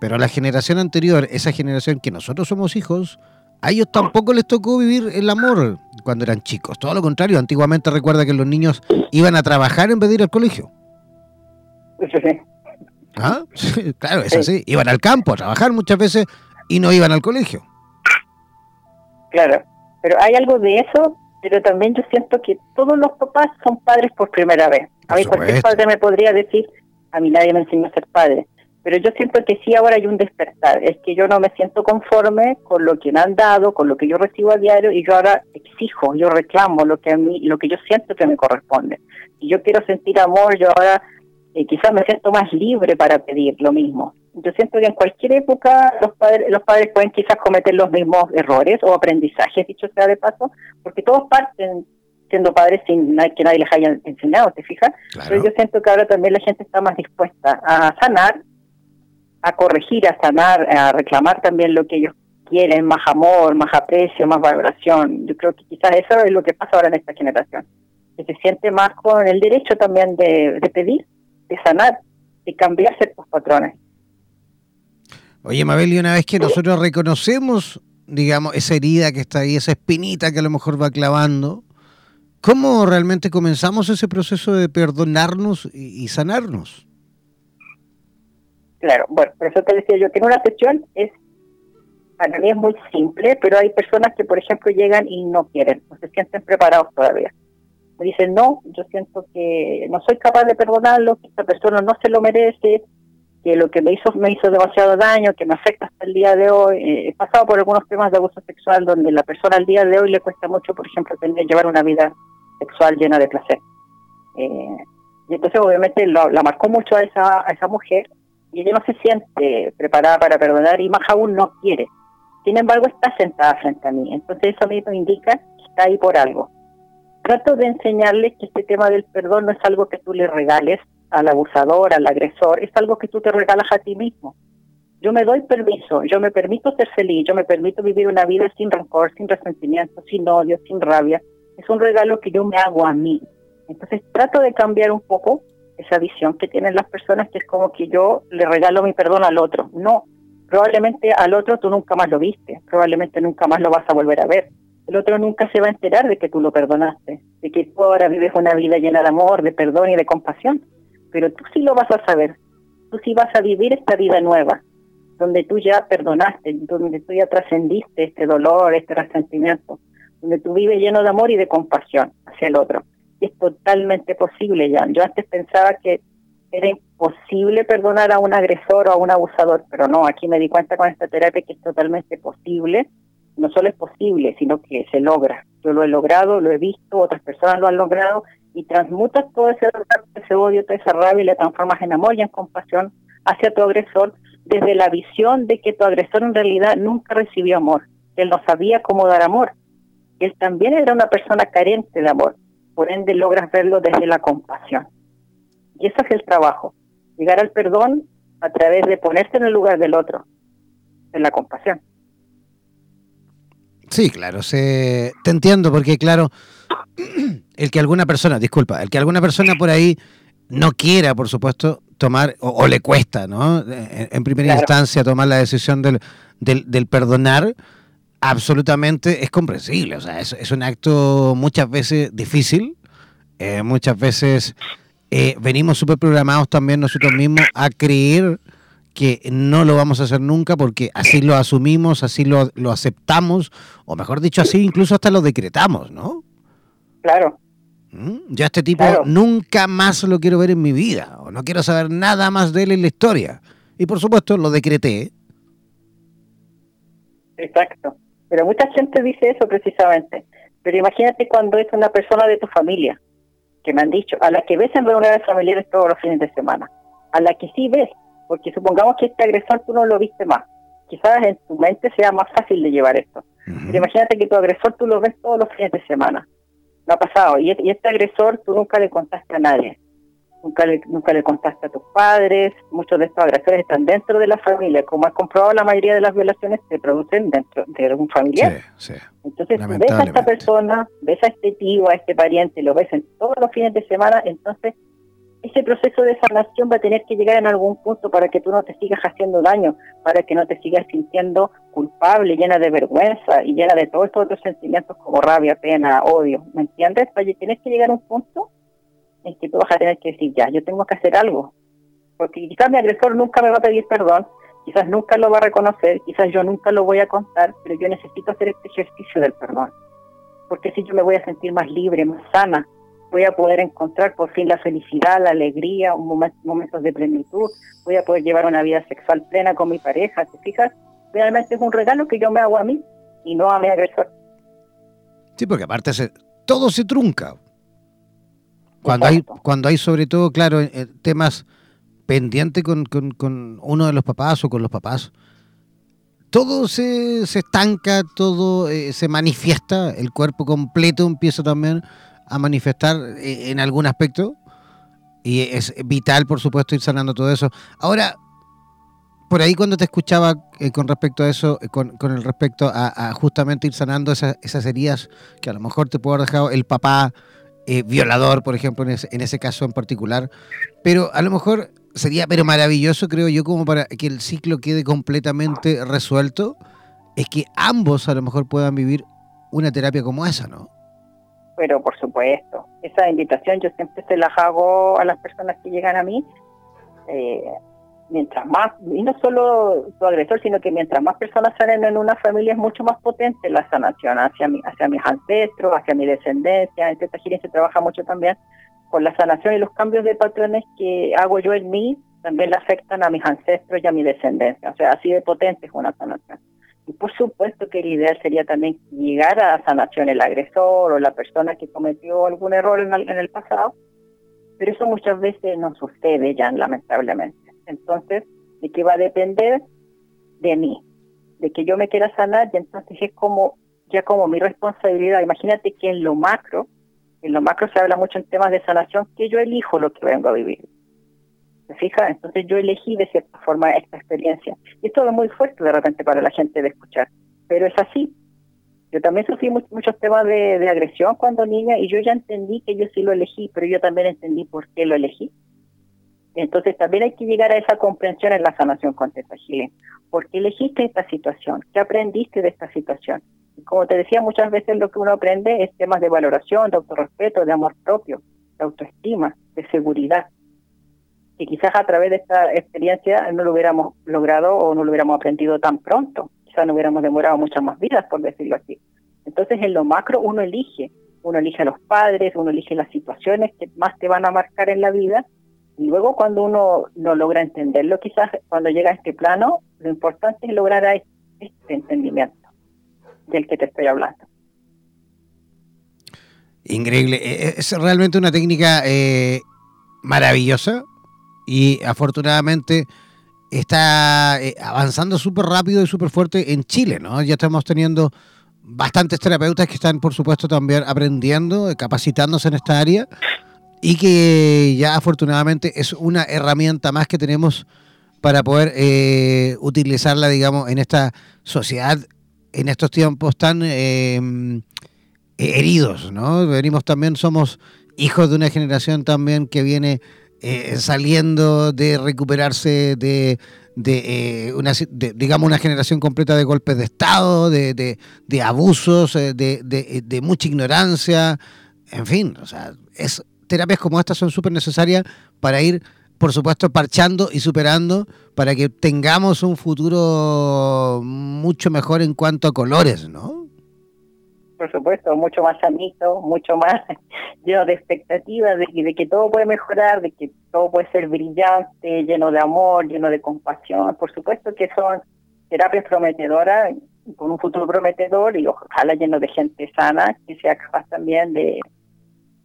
Pero la generación anterior, esa generación que nosotros somos hijos, a ellos tampoco les tocó vivir el amor cuando eran chicos. Todo lo contrario, antiguamente recuerda que los niños iban a trabajar en vez de ir al colegio. Sí. ¿Ah? claro, es así. Iban al campo a trabajar muchas veces y no iban al colegio. Claro, pero hay algo de eso, pero también yo siento que todos los papás son padres por primera vez. A mí cualquier padre me podría decir, a mí nadie me enseñó a ser padre, pero yo siento que sí ahora hay un despertar, es que yo no me siento conforme con lo que me han dado, con lo que yo recibo a diario y yo ahora exijo, yo reclamo lo que a mí, lo que yo siento que me corresponde. Si yo quiero sentir amor, yo ahora eh, quizás me siento más libre para pedir lo mismo. Yo siento que en cualquier época los padres, los padres pueden quizás cometer los mismos errores o aprendizajes, dicho sea de paso, porque todos parten siendo padres sin que nadie les haya enseñado, ¿te fijas? Pero yo siento que ahora también la gente está más dispuesta a sanar, a corregir, a sanar, a reclamar también lo que ellos quieren, más amor, más aprecio, más valoración. Yo creo que quizás eso es lo que pasa ahora en esta generación, que se siente más con el derecho también de, pedir de sanar, de cambiar ciertos patrones. Oye, Mabel, y una vez que nosotros reconocemos, digamos, esa herida que está ahí, esa espinita que a lo mejor va clavando, ¿cómo realmente comenzamos ese proceso de perdonarnos y, sanarnos? Claro, bueno, por eso te decía yo que en una sesión es, para mí es muy simple, pero hay personas que, por ejemplo, llegan y no quieren, no se sienten preparados todavía me dicen, no, yo siento que no soy capaz de perdonarlo, que esta persona no se lo merece, que lo que me hizo me hizo demasiado daño, que me afecta hasta el día de hoy. Eh, he pasado por algunos temas de abuso sexual donde la persona al día de hoy le cuesta mucho, por ejemplo, tener, llevar una vida sexual llena de placer. Eh, y entonces obviamente la marcó mucho a esa, a esa mujer y ella no se siente preparada para perdonar y más aún no quiere. Sin embargo, está sentada frente a mí. Entonces eso a mí me indica que está ahí por algo trato de enseñarles que este tema del perdón no es algo que tú le regales al abusador, al agresor, es algo que tú te regalas a ti mismo. Yo me doy permiso, yo me permito ser feliz, yo me permito vivir una vida sin rencor, sin resentimiento, sin odio, sin rabia. Es un regalo que yo me hago a mí. Entonces trato de cambiar un poco esa visión que tienen las personas, que es como que yo le regalo mi perdón al otro. No, probablemente al otro tú nunca más lo viste, probablemente nunca más lo vas a volver a ver el otro nunca se va a enterar de que tú lo perdonaste, de que tú ahora vives una vida llena de amor, de perdón y de compasión, pero tú sí lo vas a saber, tú sí vas a vivir esta vida nueva, donde tú ya perdonaste, donde tú ya trascendiste este dolor, este resentimiento, donde tú vives lleno de amor y de compasión hacia el otro. Es totalmente posible, Jan. Yo antes pensaba que era imposible perdonar a un agresor o a un abusador, pero no, aquí me di cuenta con esta terapia que es totalmente posible no solo es posible, sino que se logra. Yo lo he logrado, lo he visto, otras personas lo han logrado y transmutas todo ese, ese odio, toda esa rabia y la transformas en amor y en compasión hacia tu agresor desde la visión de que tu agresor en realidad nunca recibió amor, que él no sabía cómo dar amor, que él también era una persona carente de amor, por ende logras verlo desde la compasión. Y eso es el trabajo, llegar al perdón a través de ponerse en el lugar del otro, en la compasión. Sí, claro, se, te entiendo porque claro, el que alguna persona, disculpa, el que alguna persona por ahí no quiera, por supuesto, tomar, o, le cuesta, ¿no? En, primera instancia tomar la decisión del, del, perdonar, absolutamente es comprensible. O sea, es, es un acto muchas veces difícil, eh, muchas veces eh, venimos súper programados también nosotros mismos a creer que no lo vamos a hacer nunca porque así lo asumimos, así lo, lo aceptamos, o mejor dicho, así incluso hasta lo decretamos, ¿no? Claro. ¿Mm? Ya este tipo nunca más lo quiero ver en mi vida, o no quiero saber nada más de él en la historia. Y por supuesto lo decreté. Exacto. Pero mucha gente dice eso precisamente. Pero imagínate cuando es una persona de tu familia, que me han dicho, a la que ves en reuniones familiares todos los fines de semana, a la que sí ves porque supongamos que este agresor tú no lo viste más. Quizás en tu mente sea más fácil de llevar esto. Pero imagínate que tu agresor tú lo ves todos los fines de semana. No ha pasado. Y, este agresor tú nunca le contaste a nadie. Nunca le, nunca le contaste a tus padres. Muchos de estos agresores están dentro de la familia. Como has comprobado, la mayoría de las violaciones se producen dentro de un familiar. Entonces, ves a esta persona, ves a este tío, a este pariente, lo ves en todos los fines de semana, entonces ese proceso de sanación va a tener que llegar en algún punto para que tú no te sigas haciendo daño, para que no te sigas sintiendo culpable, llena de vergüenza y llena de todos estos otros sentimientos como rabia, pena, odio. ¿Me entiendes? Tienes que llegar a un punto en que tú vas a tener que decir, ya, yo tengo que hacer algo. Porque quizás mi agresor nunca me va a pedir perdón, quizás nunca lo va a reconocer, quizás yo nunca lo voy a contar, pero yo necesito hacer este ejercicio del perdón. Porque si yo me voy a sentir más libre, más sana, voy a poder encontrar por fin la felicidad, la alegría, momentos de plenitud, voy a poder llevar una vida sexual plena con mi pareja, ¿te fijas? Realmente es un regalo que yo me hago a mí y no a mi agresor. Sí, porque aparte se, todo se trunca. Cuando hay, cuando hay sobre todo, claro, eh, temas pendientes con, con, uno de los papás o con los papás, todo se, se estanca, todo eh, se manifiesta, el cuerpo completo empieza también a manifestar eh, en algún aspecto. Y es vital, por supuesto, ir sanando todo eso. Ahora, por ahí cuando te escuchaba eh, con respecto a eso, eh, con, con, el respecto a, justamente ir sanando esas, esas, heridas que a lo mejor te puede haber dejado el papá violador, por ejemplo, en ese, en ese caso en particular. Pero a lo mejor sería pero maravilloso, creo yo, como para que el ciclo quede completamente resuelto, es que ambos a lo mejor puedan vivir una terapia como esa, ¿no? pero por supuesto, esa invitación yo siempre se las hago a las personas que llegan a mí. Eh, mientras más, y no solo tu agresor, sino que mientras más personas salen en una familia es mucho más potente la sanación hacia, mi, hacia mis ancestros, hacia mi descendencia. En gira se trabaja mucho también con la sanación y los cambios de patrones que hago yo en mí también le afectan a mis ancestros y a mi descendencia. O sea, así de potente es una sanación. Y por supuesto que el ideal sería también llegar a sanación el agresor o la persona que cometió algún error en el, pasado, pero eso muchas veces no sucede ya, lamentablemente. Entonces, ¿de qué va a depender? De mí, de que yo me quiera sanar y entonces es como, ya como mi responsabilidad. Imagínate que en lo macro, en lo macro se habla mucho en temas de sanación, que yo elijo lo que vengo a vivir. ¿Se fija? Entonces yo elegí de cierta forma esta experiencia. Y esto es muy fuerte de repente para la gente de escuchar, pero es así. Yo también sufrí muchos temas de, agresión cuando niña y yo ya entendí que yo sí lo elegí, pero yo también entendí por qué lo elegí. Entonces también hay que llegar a esa comprensión en la sanación con Teta ¿Por qué elegiste esta situación? ¿Qué aprendiste de esta situación? Y como te decía, muchas veces lo que uno aprende es temas de valoración, de autorrespeto, de amor propio, de autoestima, de seguridad que quizás a través de esta experiencia no lo hubiéramos logrado o no lo hubiéramos aprendido tan pronto. Quizás no hubiéramos demorado muchas más vidas, por decirlo así. Entonces, en lo macro uno elige. Uno elige a los padres, uno elige las situaciones que más te van a marcar en la vida. Y luego cuando uno no logra entenderlo, quizás cuando llega a este plano, lo importante es lograr este entendimiento del que te estoy hablando. Increíble. E-, es realmente una técnica eh, maravillosa y afortunadamente está eh, avanzando súper rápido y súper fuerte en Chile, ¿no? Ya estamos teniendo bastantes terapeutas que están, por supuesto, también aprendiendo, capacitándose en esta área y que ya afortunadamente es una herramienta más que tenemos para poder eh, utilizarla, digamos, en esta sociedad, en estos tiempos tan eh, heridos, ¿no? Venimos también, somos hijos de una generación también que viene eh, saliendo de recuperarse de, de, eh, una, digamos, una generación completa de golpes de Estado, de, de, abusos, eh, de, mucha ignorancia, en fin, o sea, es, terapias como estas son súper necesarias para ir, por supuesto, parchando y superando para que tengamos un futuro mucho mejor en cuanto a colores, ¿no? por supuesto, mucho más sanito, mucho más lleno de expectativas, de, de, que todo puede mejorar, de que todo puede ser brillante, lleno de amor, lleno de compasión. Por supuesto que son terapias prometedoras, con un futuro prometedor y ojalá lleno de gente sana que sea capaz también de,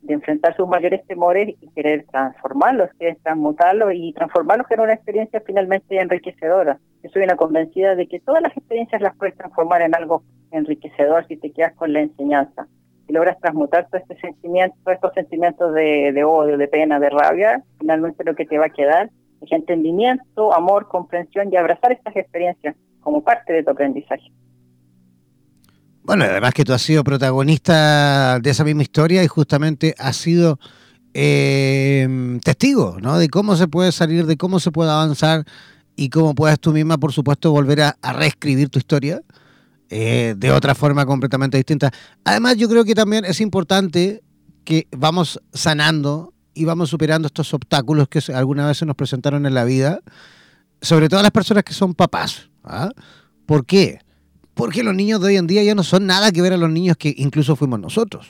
de enfrentar sus mayores temores y querer transformarlos, querer transmutarlos y transformarlos en una experiencia finalmente enriquecedora. Yo soy una convencida de que todas las experiencias las puedes transformar en algo enriquecedor si te quedas con la enseñanza. Si logras transmutar todo este sentimiento, todos estos sentimientos de, odio, de pena, de rabia, finalmente lo que te va a quedar es entendimiento, amor, comprensión y abrazar estas experiencias como parte de tu aprendizaje. Bueno, además que tú has sido protagonista de esa misma historia y justamente has sido eh, testigo, ¿no? De cómo se puede salir, de cómo se puede avanzar y cómo puedes tú misma, por supuesto, volver a, reescribir tu historia eh, de otra forma completamente distinta. Además, yo creo que también es importante que vamos sanando y vamos superando estos obstáculos que alguna vez se nos presentaron en la vida, sobre todo las personas que son papás. ¿ah? ¿Por qué? Porque los niños de hoy en día ya no son nada que ver a los niños que incluso fuimos nosotros.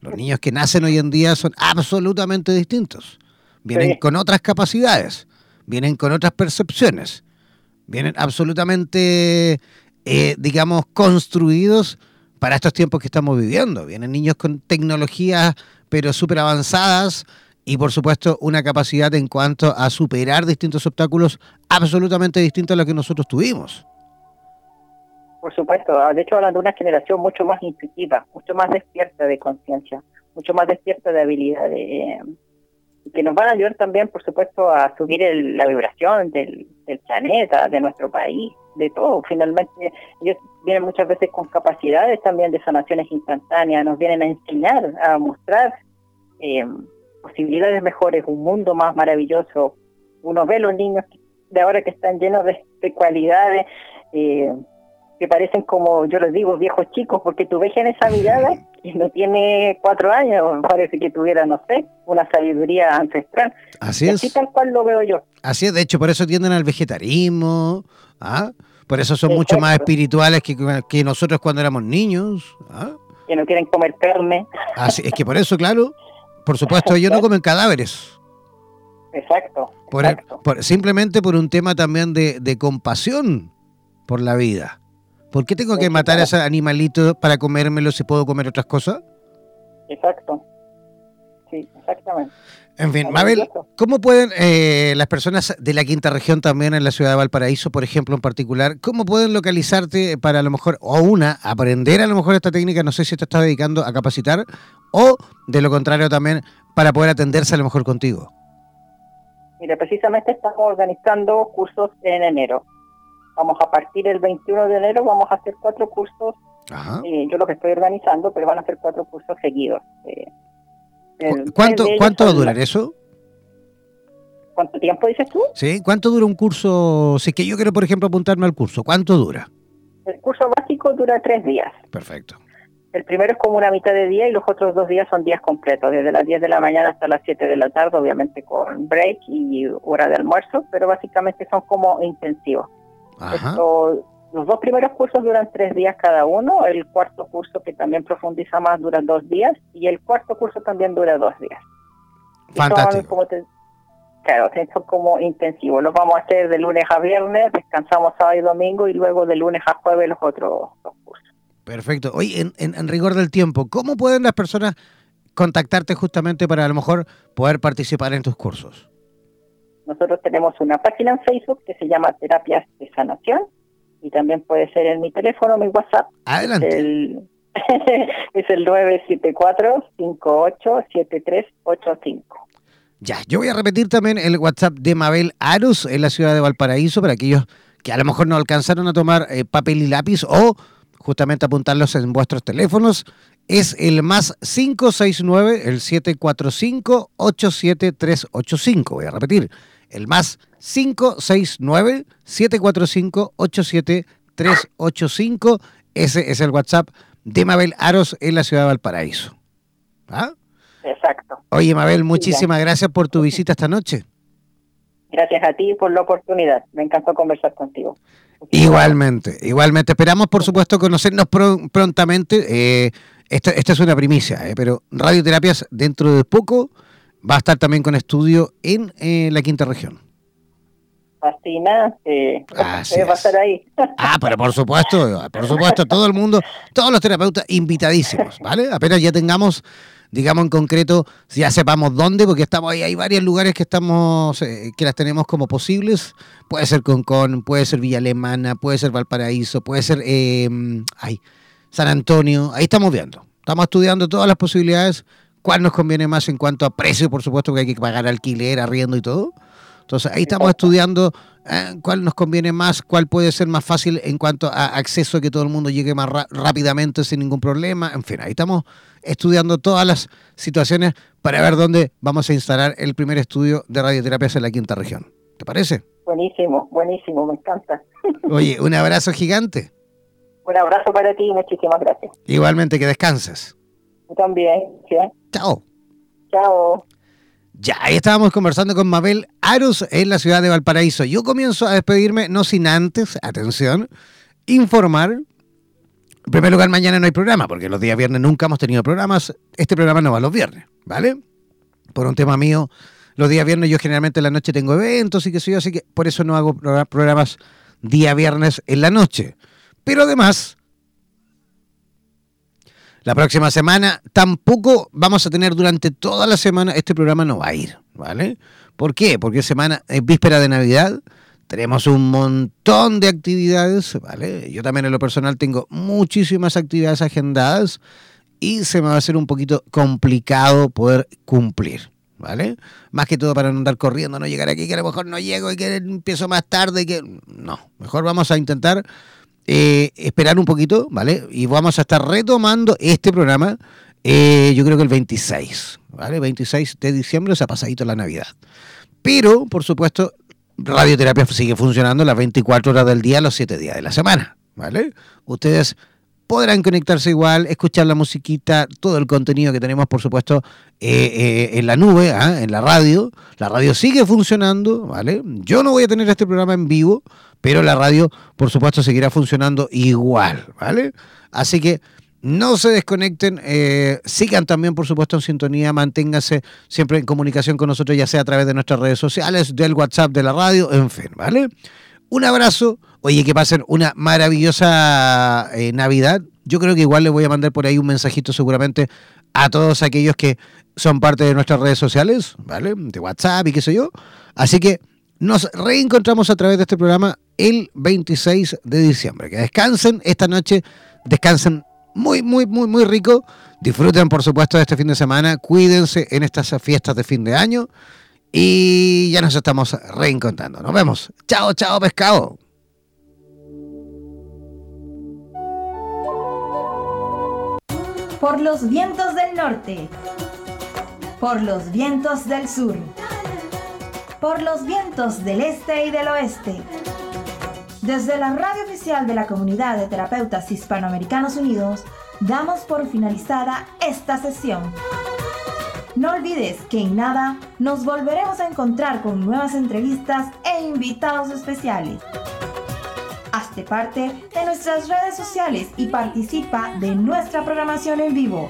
Los niños que nacen hoy en día son absolutamente distintos. Vienen con otras capacidades, vienen con otras percepciones, vienen absolutamente, eh, digamos, construidos para estos tiempos que estamos viviendo. Vienen niños con tecnologías, pero súper avanzadas, y por supuesto una capacidad en cuanto a superar distintos obstáculos absolutamente distintos a los que nosotros tuvimos. Por supuesto, de hecho hablan de una generación mucho más intuitiva, mucho más despierta de conciencia, mucho más despierta de habilidades, que nos van a ayudar también, por supuesto, a subir la vibración del, planeta, de nuestro país, de todo. Finalmente, ellos vienen muchas veces con capacidades también de sanaciones instantáneas, nos vienen a enseñar, a mostrar eh, posibilidades mejores, un mundo más maravilloso. Uno ve los niños de ahora que están llenos de, cualidades. Eh, que parecen como, yo les digo, viejos chicos, porque tú ves en esa mirada y no tiene cuatro años, parece que tuviera, no sé, una sabiduría ancestral. Así es. Así tal cual lo veo yo. Así es, de hecho, por eso tienden al vegetarismo, ¿ah? por eso son mucho más espirituales que, que nosotros cuando éramos niños. ¿ah? Que no quieren comer carne. Así, es que por eso, claro, por supuesto, ellos no comen cadáveres. Exacto. Por, simplemente por un tema también de, de compasión por la vida. ¿Por qué tengo que matar a ese animalito para comérmelo si puedo comer otras cosas? Exacto. Sí, exactamente. En fin, Mabel, ¿cómo pueden eh, las personas de la quinta región también en la ciudad de Valparaíso, por ejemplo, en particular, cómo pueden localizarte para a lo mejor, o una, aprender a lo mejor esta técnica, no sé si te estás dedicando a capacitar, o de lo contrario también, para poder atenderse a lo mejor contigo? Mira, precisamente estamos organizando cursos en enero. Vamos a partir el 21 de enero, vamos a hacer cuatro cursos. Eh, yo lo que estoy organizando, pero van a ser cuatro cursos seguidos. Eh, ¿Cuánto, ¿cuánto va a durar eso? ¿Cuánto tiempo dices tú? Sí, ¿cuánto dura un curso? Si es que yo quiero, por ejemplo, apuntarme al curso, ¿cuánto dura? El curso básico dura tres días. Perfecto. El primero es como una mitad de día y los otros dos días son días completos, desde las 10 de la mañana hasta las 7 de la tarde, obviamente con break y hora de almuerzo, pero básicamente son como intensivos los dos primeros cursos duran tres días cada uno, el cuarto curso que también profundiza más dura dos días y el cuarto curso también dura dos días. Fantástico. como claro, son como intensivos. Los vamos a hacer de lunes a viernes, descansamos sábado y domingo y luego de lunes a jueves los otros dos cursos. Perfecto. Oye, en, en rigor del tiempo, ¿cómo pueden las personas contactarte justamente para a lo mejor poder participar en tus cursos? Nosotros tenemos una página en Facebook que se llama Terapias de Sanación y también puede ser en mi teléfono, mi WhatsApp. Adelante. Es el, es el 974-587385. Ya, yo voy a repetir también el WhatsApp de Mabel Arus en la ciudad de Valparaíso para aquellos que a lo mejor no alcanzaron a tomar eh, papel y lápiz o justamente apuntarlos en vuestros teléfonos. Es el más 569, el 745-87385. Voy a repetir, el más 569-745-87385. Ese es el WhatsApp de Mabel Aros en la ciudad de Valparaíso. ¿Ah? Exacto. Oye, Mabel, muchísimas gracias por tu visita esta noche. Gracias a ti por la oportunidad. Me encantó conversar contigo. Igualmente, igualmente. Esperamos, por supuesto, conocernos prontamente. Eh, esta, es una primicia, eh, pero Radioterapias dentro de poco va a estar también con estudio en eh, la quinta región. Fascinante. Así va a estar ahí. Ah, pero por supuesto, por supuesto, todo el mundo, todos los terapeutas invitadísimos, ¿vale? Apenas ya tengamos, digamos en concreto, ya sepamos dónde, porque estamos ahí, hay varios lugares que estamos, eh, que las tenemos como posibles. Puede ser Concón, puede ser Villa Alemana, puede ser Valparaíso, puede ser eh, ay, San Antonio. Ahí estamos viendo. Estamos estudiando todas las posibilidades cuál nos conviene más en cuanto a precio, por supuesto, que hay que pagar alquiler, arriendo y todo. Entonces ahí estamos estudiando ¿eh? cuál nos conviene más, cuál puede ser más fácil en cuanto a acceso, que todo el mundo llegue más rápidamente sin ningún problema. En fin, ahí estamos estudiando todas las situaciones para ver dónde vamos a instalar el primer estudio de radioterapias en la quinta región. ¿Te parece? Buenísimo, buenísimo, me encanta. Oye, un abrazo gigante. Un abrazo para ti y muchísimas gracias. Igualmente, que descanses. Tú también. ¿sí? Chao. Chao. Ya, ahí estábamos conversando con Mabel Aros en la ciudad de Valparaíso. Yo comienzo a despedirme, no sin antes, atención, informar. En primer lugar, mañana no hay programa, porque los días viernes nunca hemos tenido programas. Este programa no va los viernes, ¿vale? Por un tema mío, los días viernes yo generalmente en la noche tengo eventos y qué sé yo, así que por eso no hago programas día viernes en la noche. Pero además, la próxima semana tampoco vamos a tener durante toda la semana, este programa no va a ir, ¿vale? ¿Por qué? Porque semana es víspera de Navidad, tenemos un montón de actividades, ¿vale? Yo también en lo personal tengo muchísimas actividades agendadas y se me va a hacer un poquito complicado poder cumplir, ¿vale? Más que todo para no andar corriendo, no llegar aquí, que a lo mejor no llego y que empiezo más tarde, que no, mejor vamos a intentar eh, esperar un poquito, ¿vale? Y vamos a estar retomando este programa, eh, yo creo que el 26, ¿vale? 26 de diciembre, se ha pasadito la Navidad. Pero, por supuesto, radioterapia sigue funcionando las 24 horas del día, los 7 días de la semana, ¿vale? Ustedes podrán conectarse igual, escuchar la musiquita, todo el contenido que tenemos, por supuesto, eh, en la nube, ¿ah? en la radio. La radio sigue funcionando, ¿vale? Yo no voy a tener este programa en vivo, pero la radio, por supuesto, seguirá funcionando igual, ¿vale? Así que no se desconecten, eh, sigan también, por supuesto, en sintonía, manténganse siempre en comunicación con nosotros, ya sea a través de nuestras redes sociales, del WhatsApp de la radio, en fin, ¿vale? Un abrazo, oye, que pasen una maravillosa eh, Navidad. Yo creo que igual les voy a mandar por ahí un mensajito seguramente a todos aquellos que son parte de nuestras redes sociales, ¿vale? De WhatsApp y qué sé yo. Así que nos reencontramos a través de este programa el 26 de diciembre. Que descansen esta noche, descansen muy, muy, muy, muy rico. Disfruten, por supuesto, de este fin de semana. Cuídense en estas fiestas de fin de año. Y ya nos estamos reencontrando. Nos vemos. Chao, chao, pescado. Por los vientos del norte. Por los vientos del sur. Por los vientos del este y del oeste desde la radio oficial de la Comunidad de Terapeutas Hispanoamericanos Unidos, damos por finalizada esta sesión. No olvides que en nada nos volveremos a encontrar con nuevas entrevistas e invitados especiales. Hazte parte de nuestras redes sociales y participa de nuestra programación en vivo.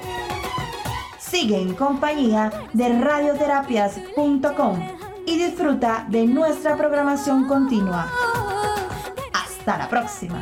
Sigue en compañía de radioterapias.com y disfruta de nuestra programación continua. Hasta la próxima.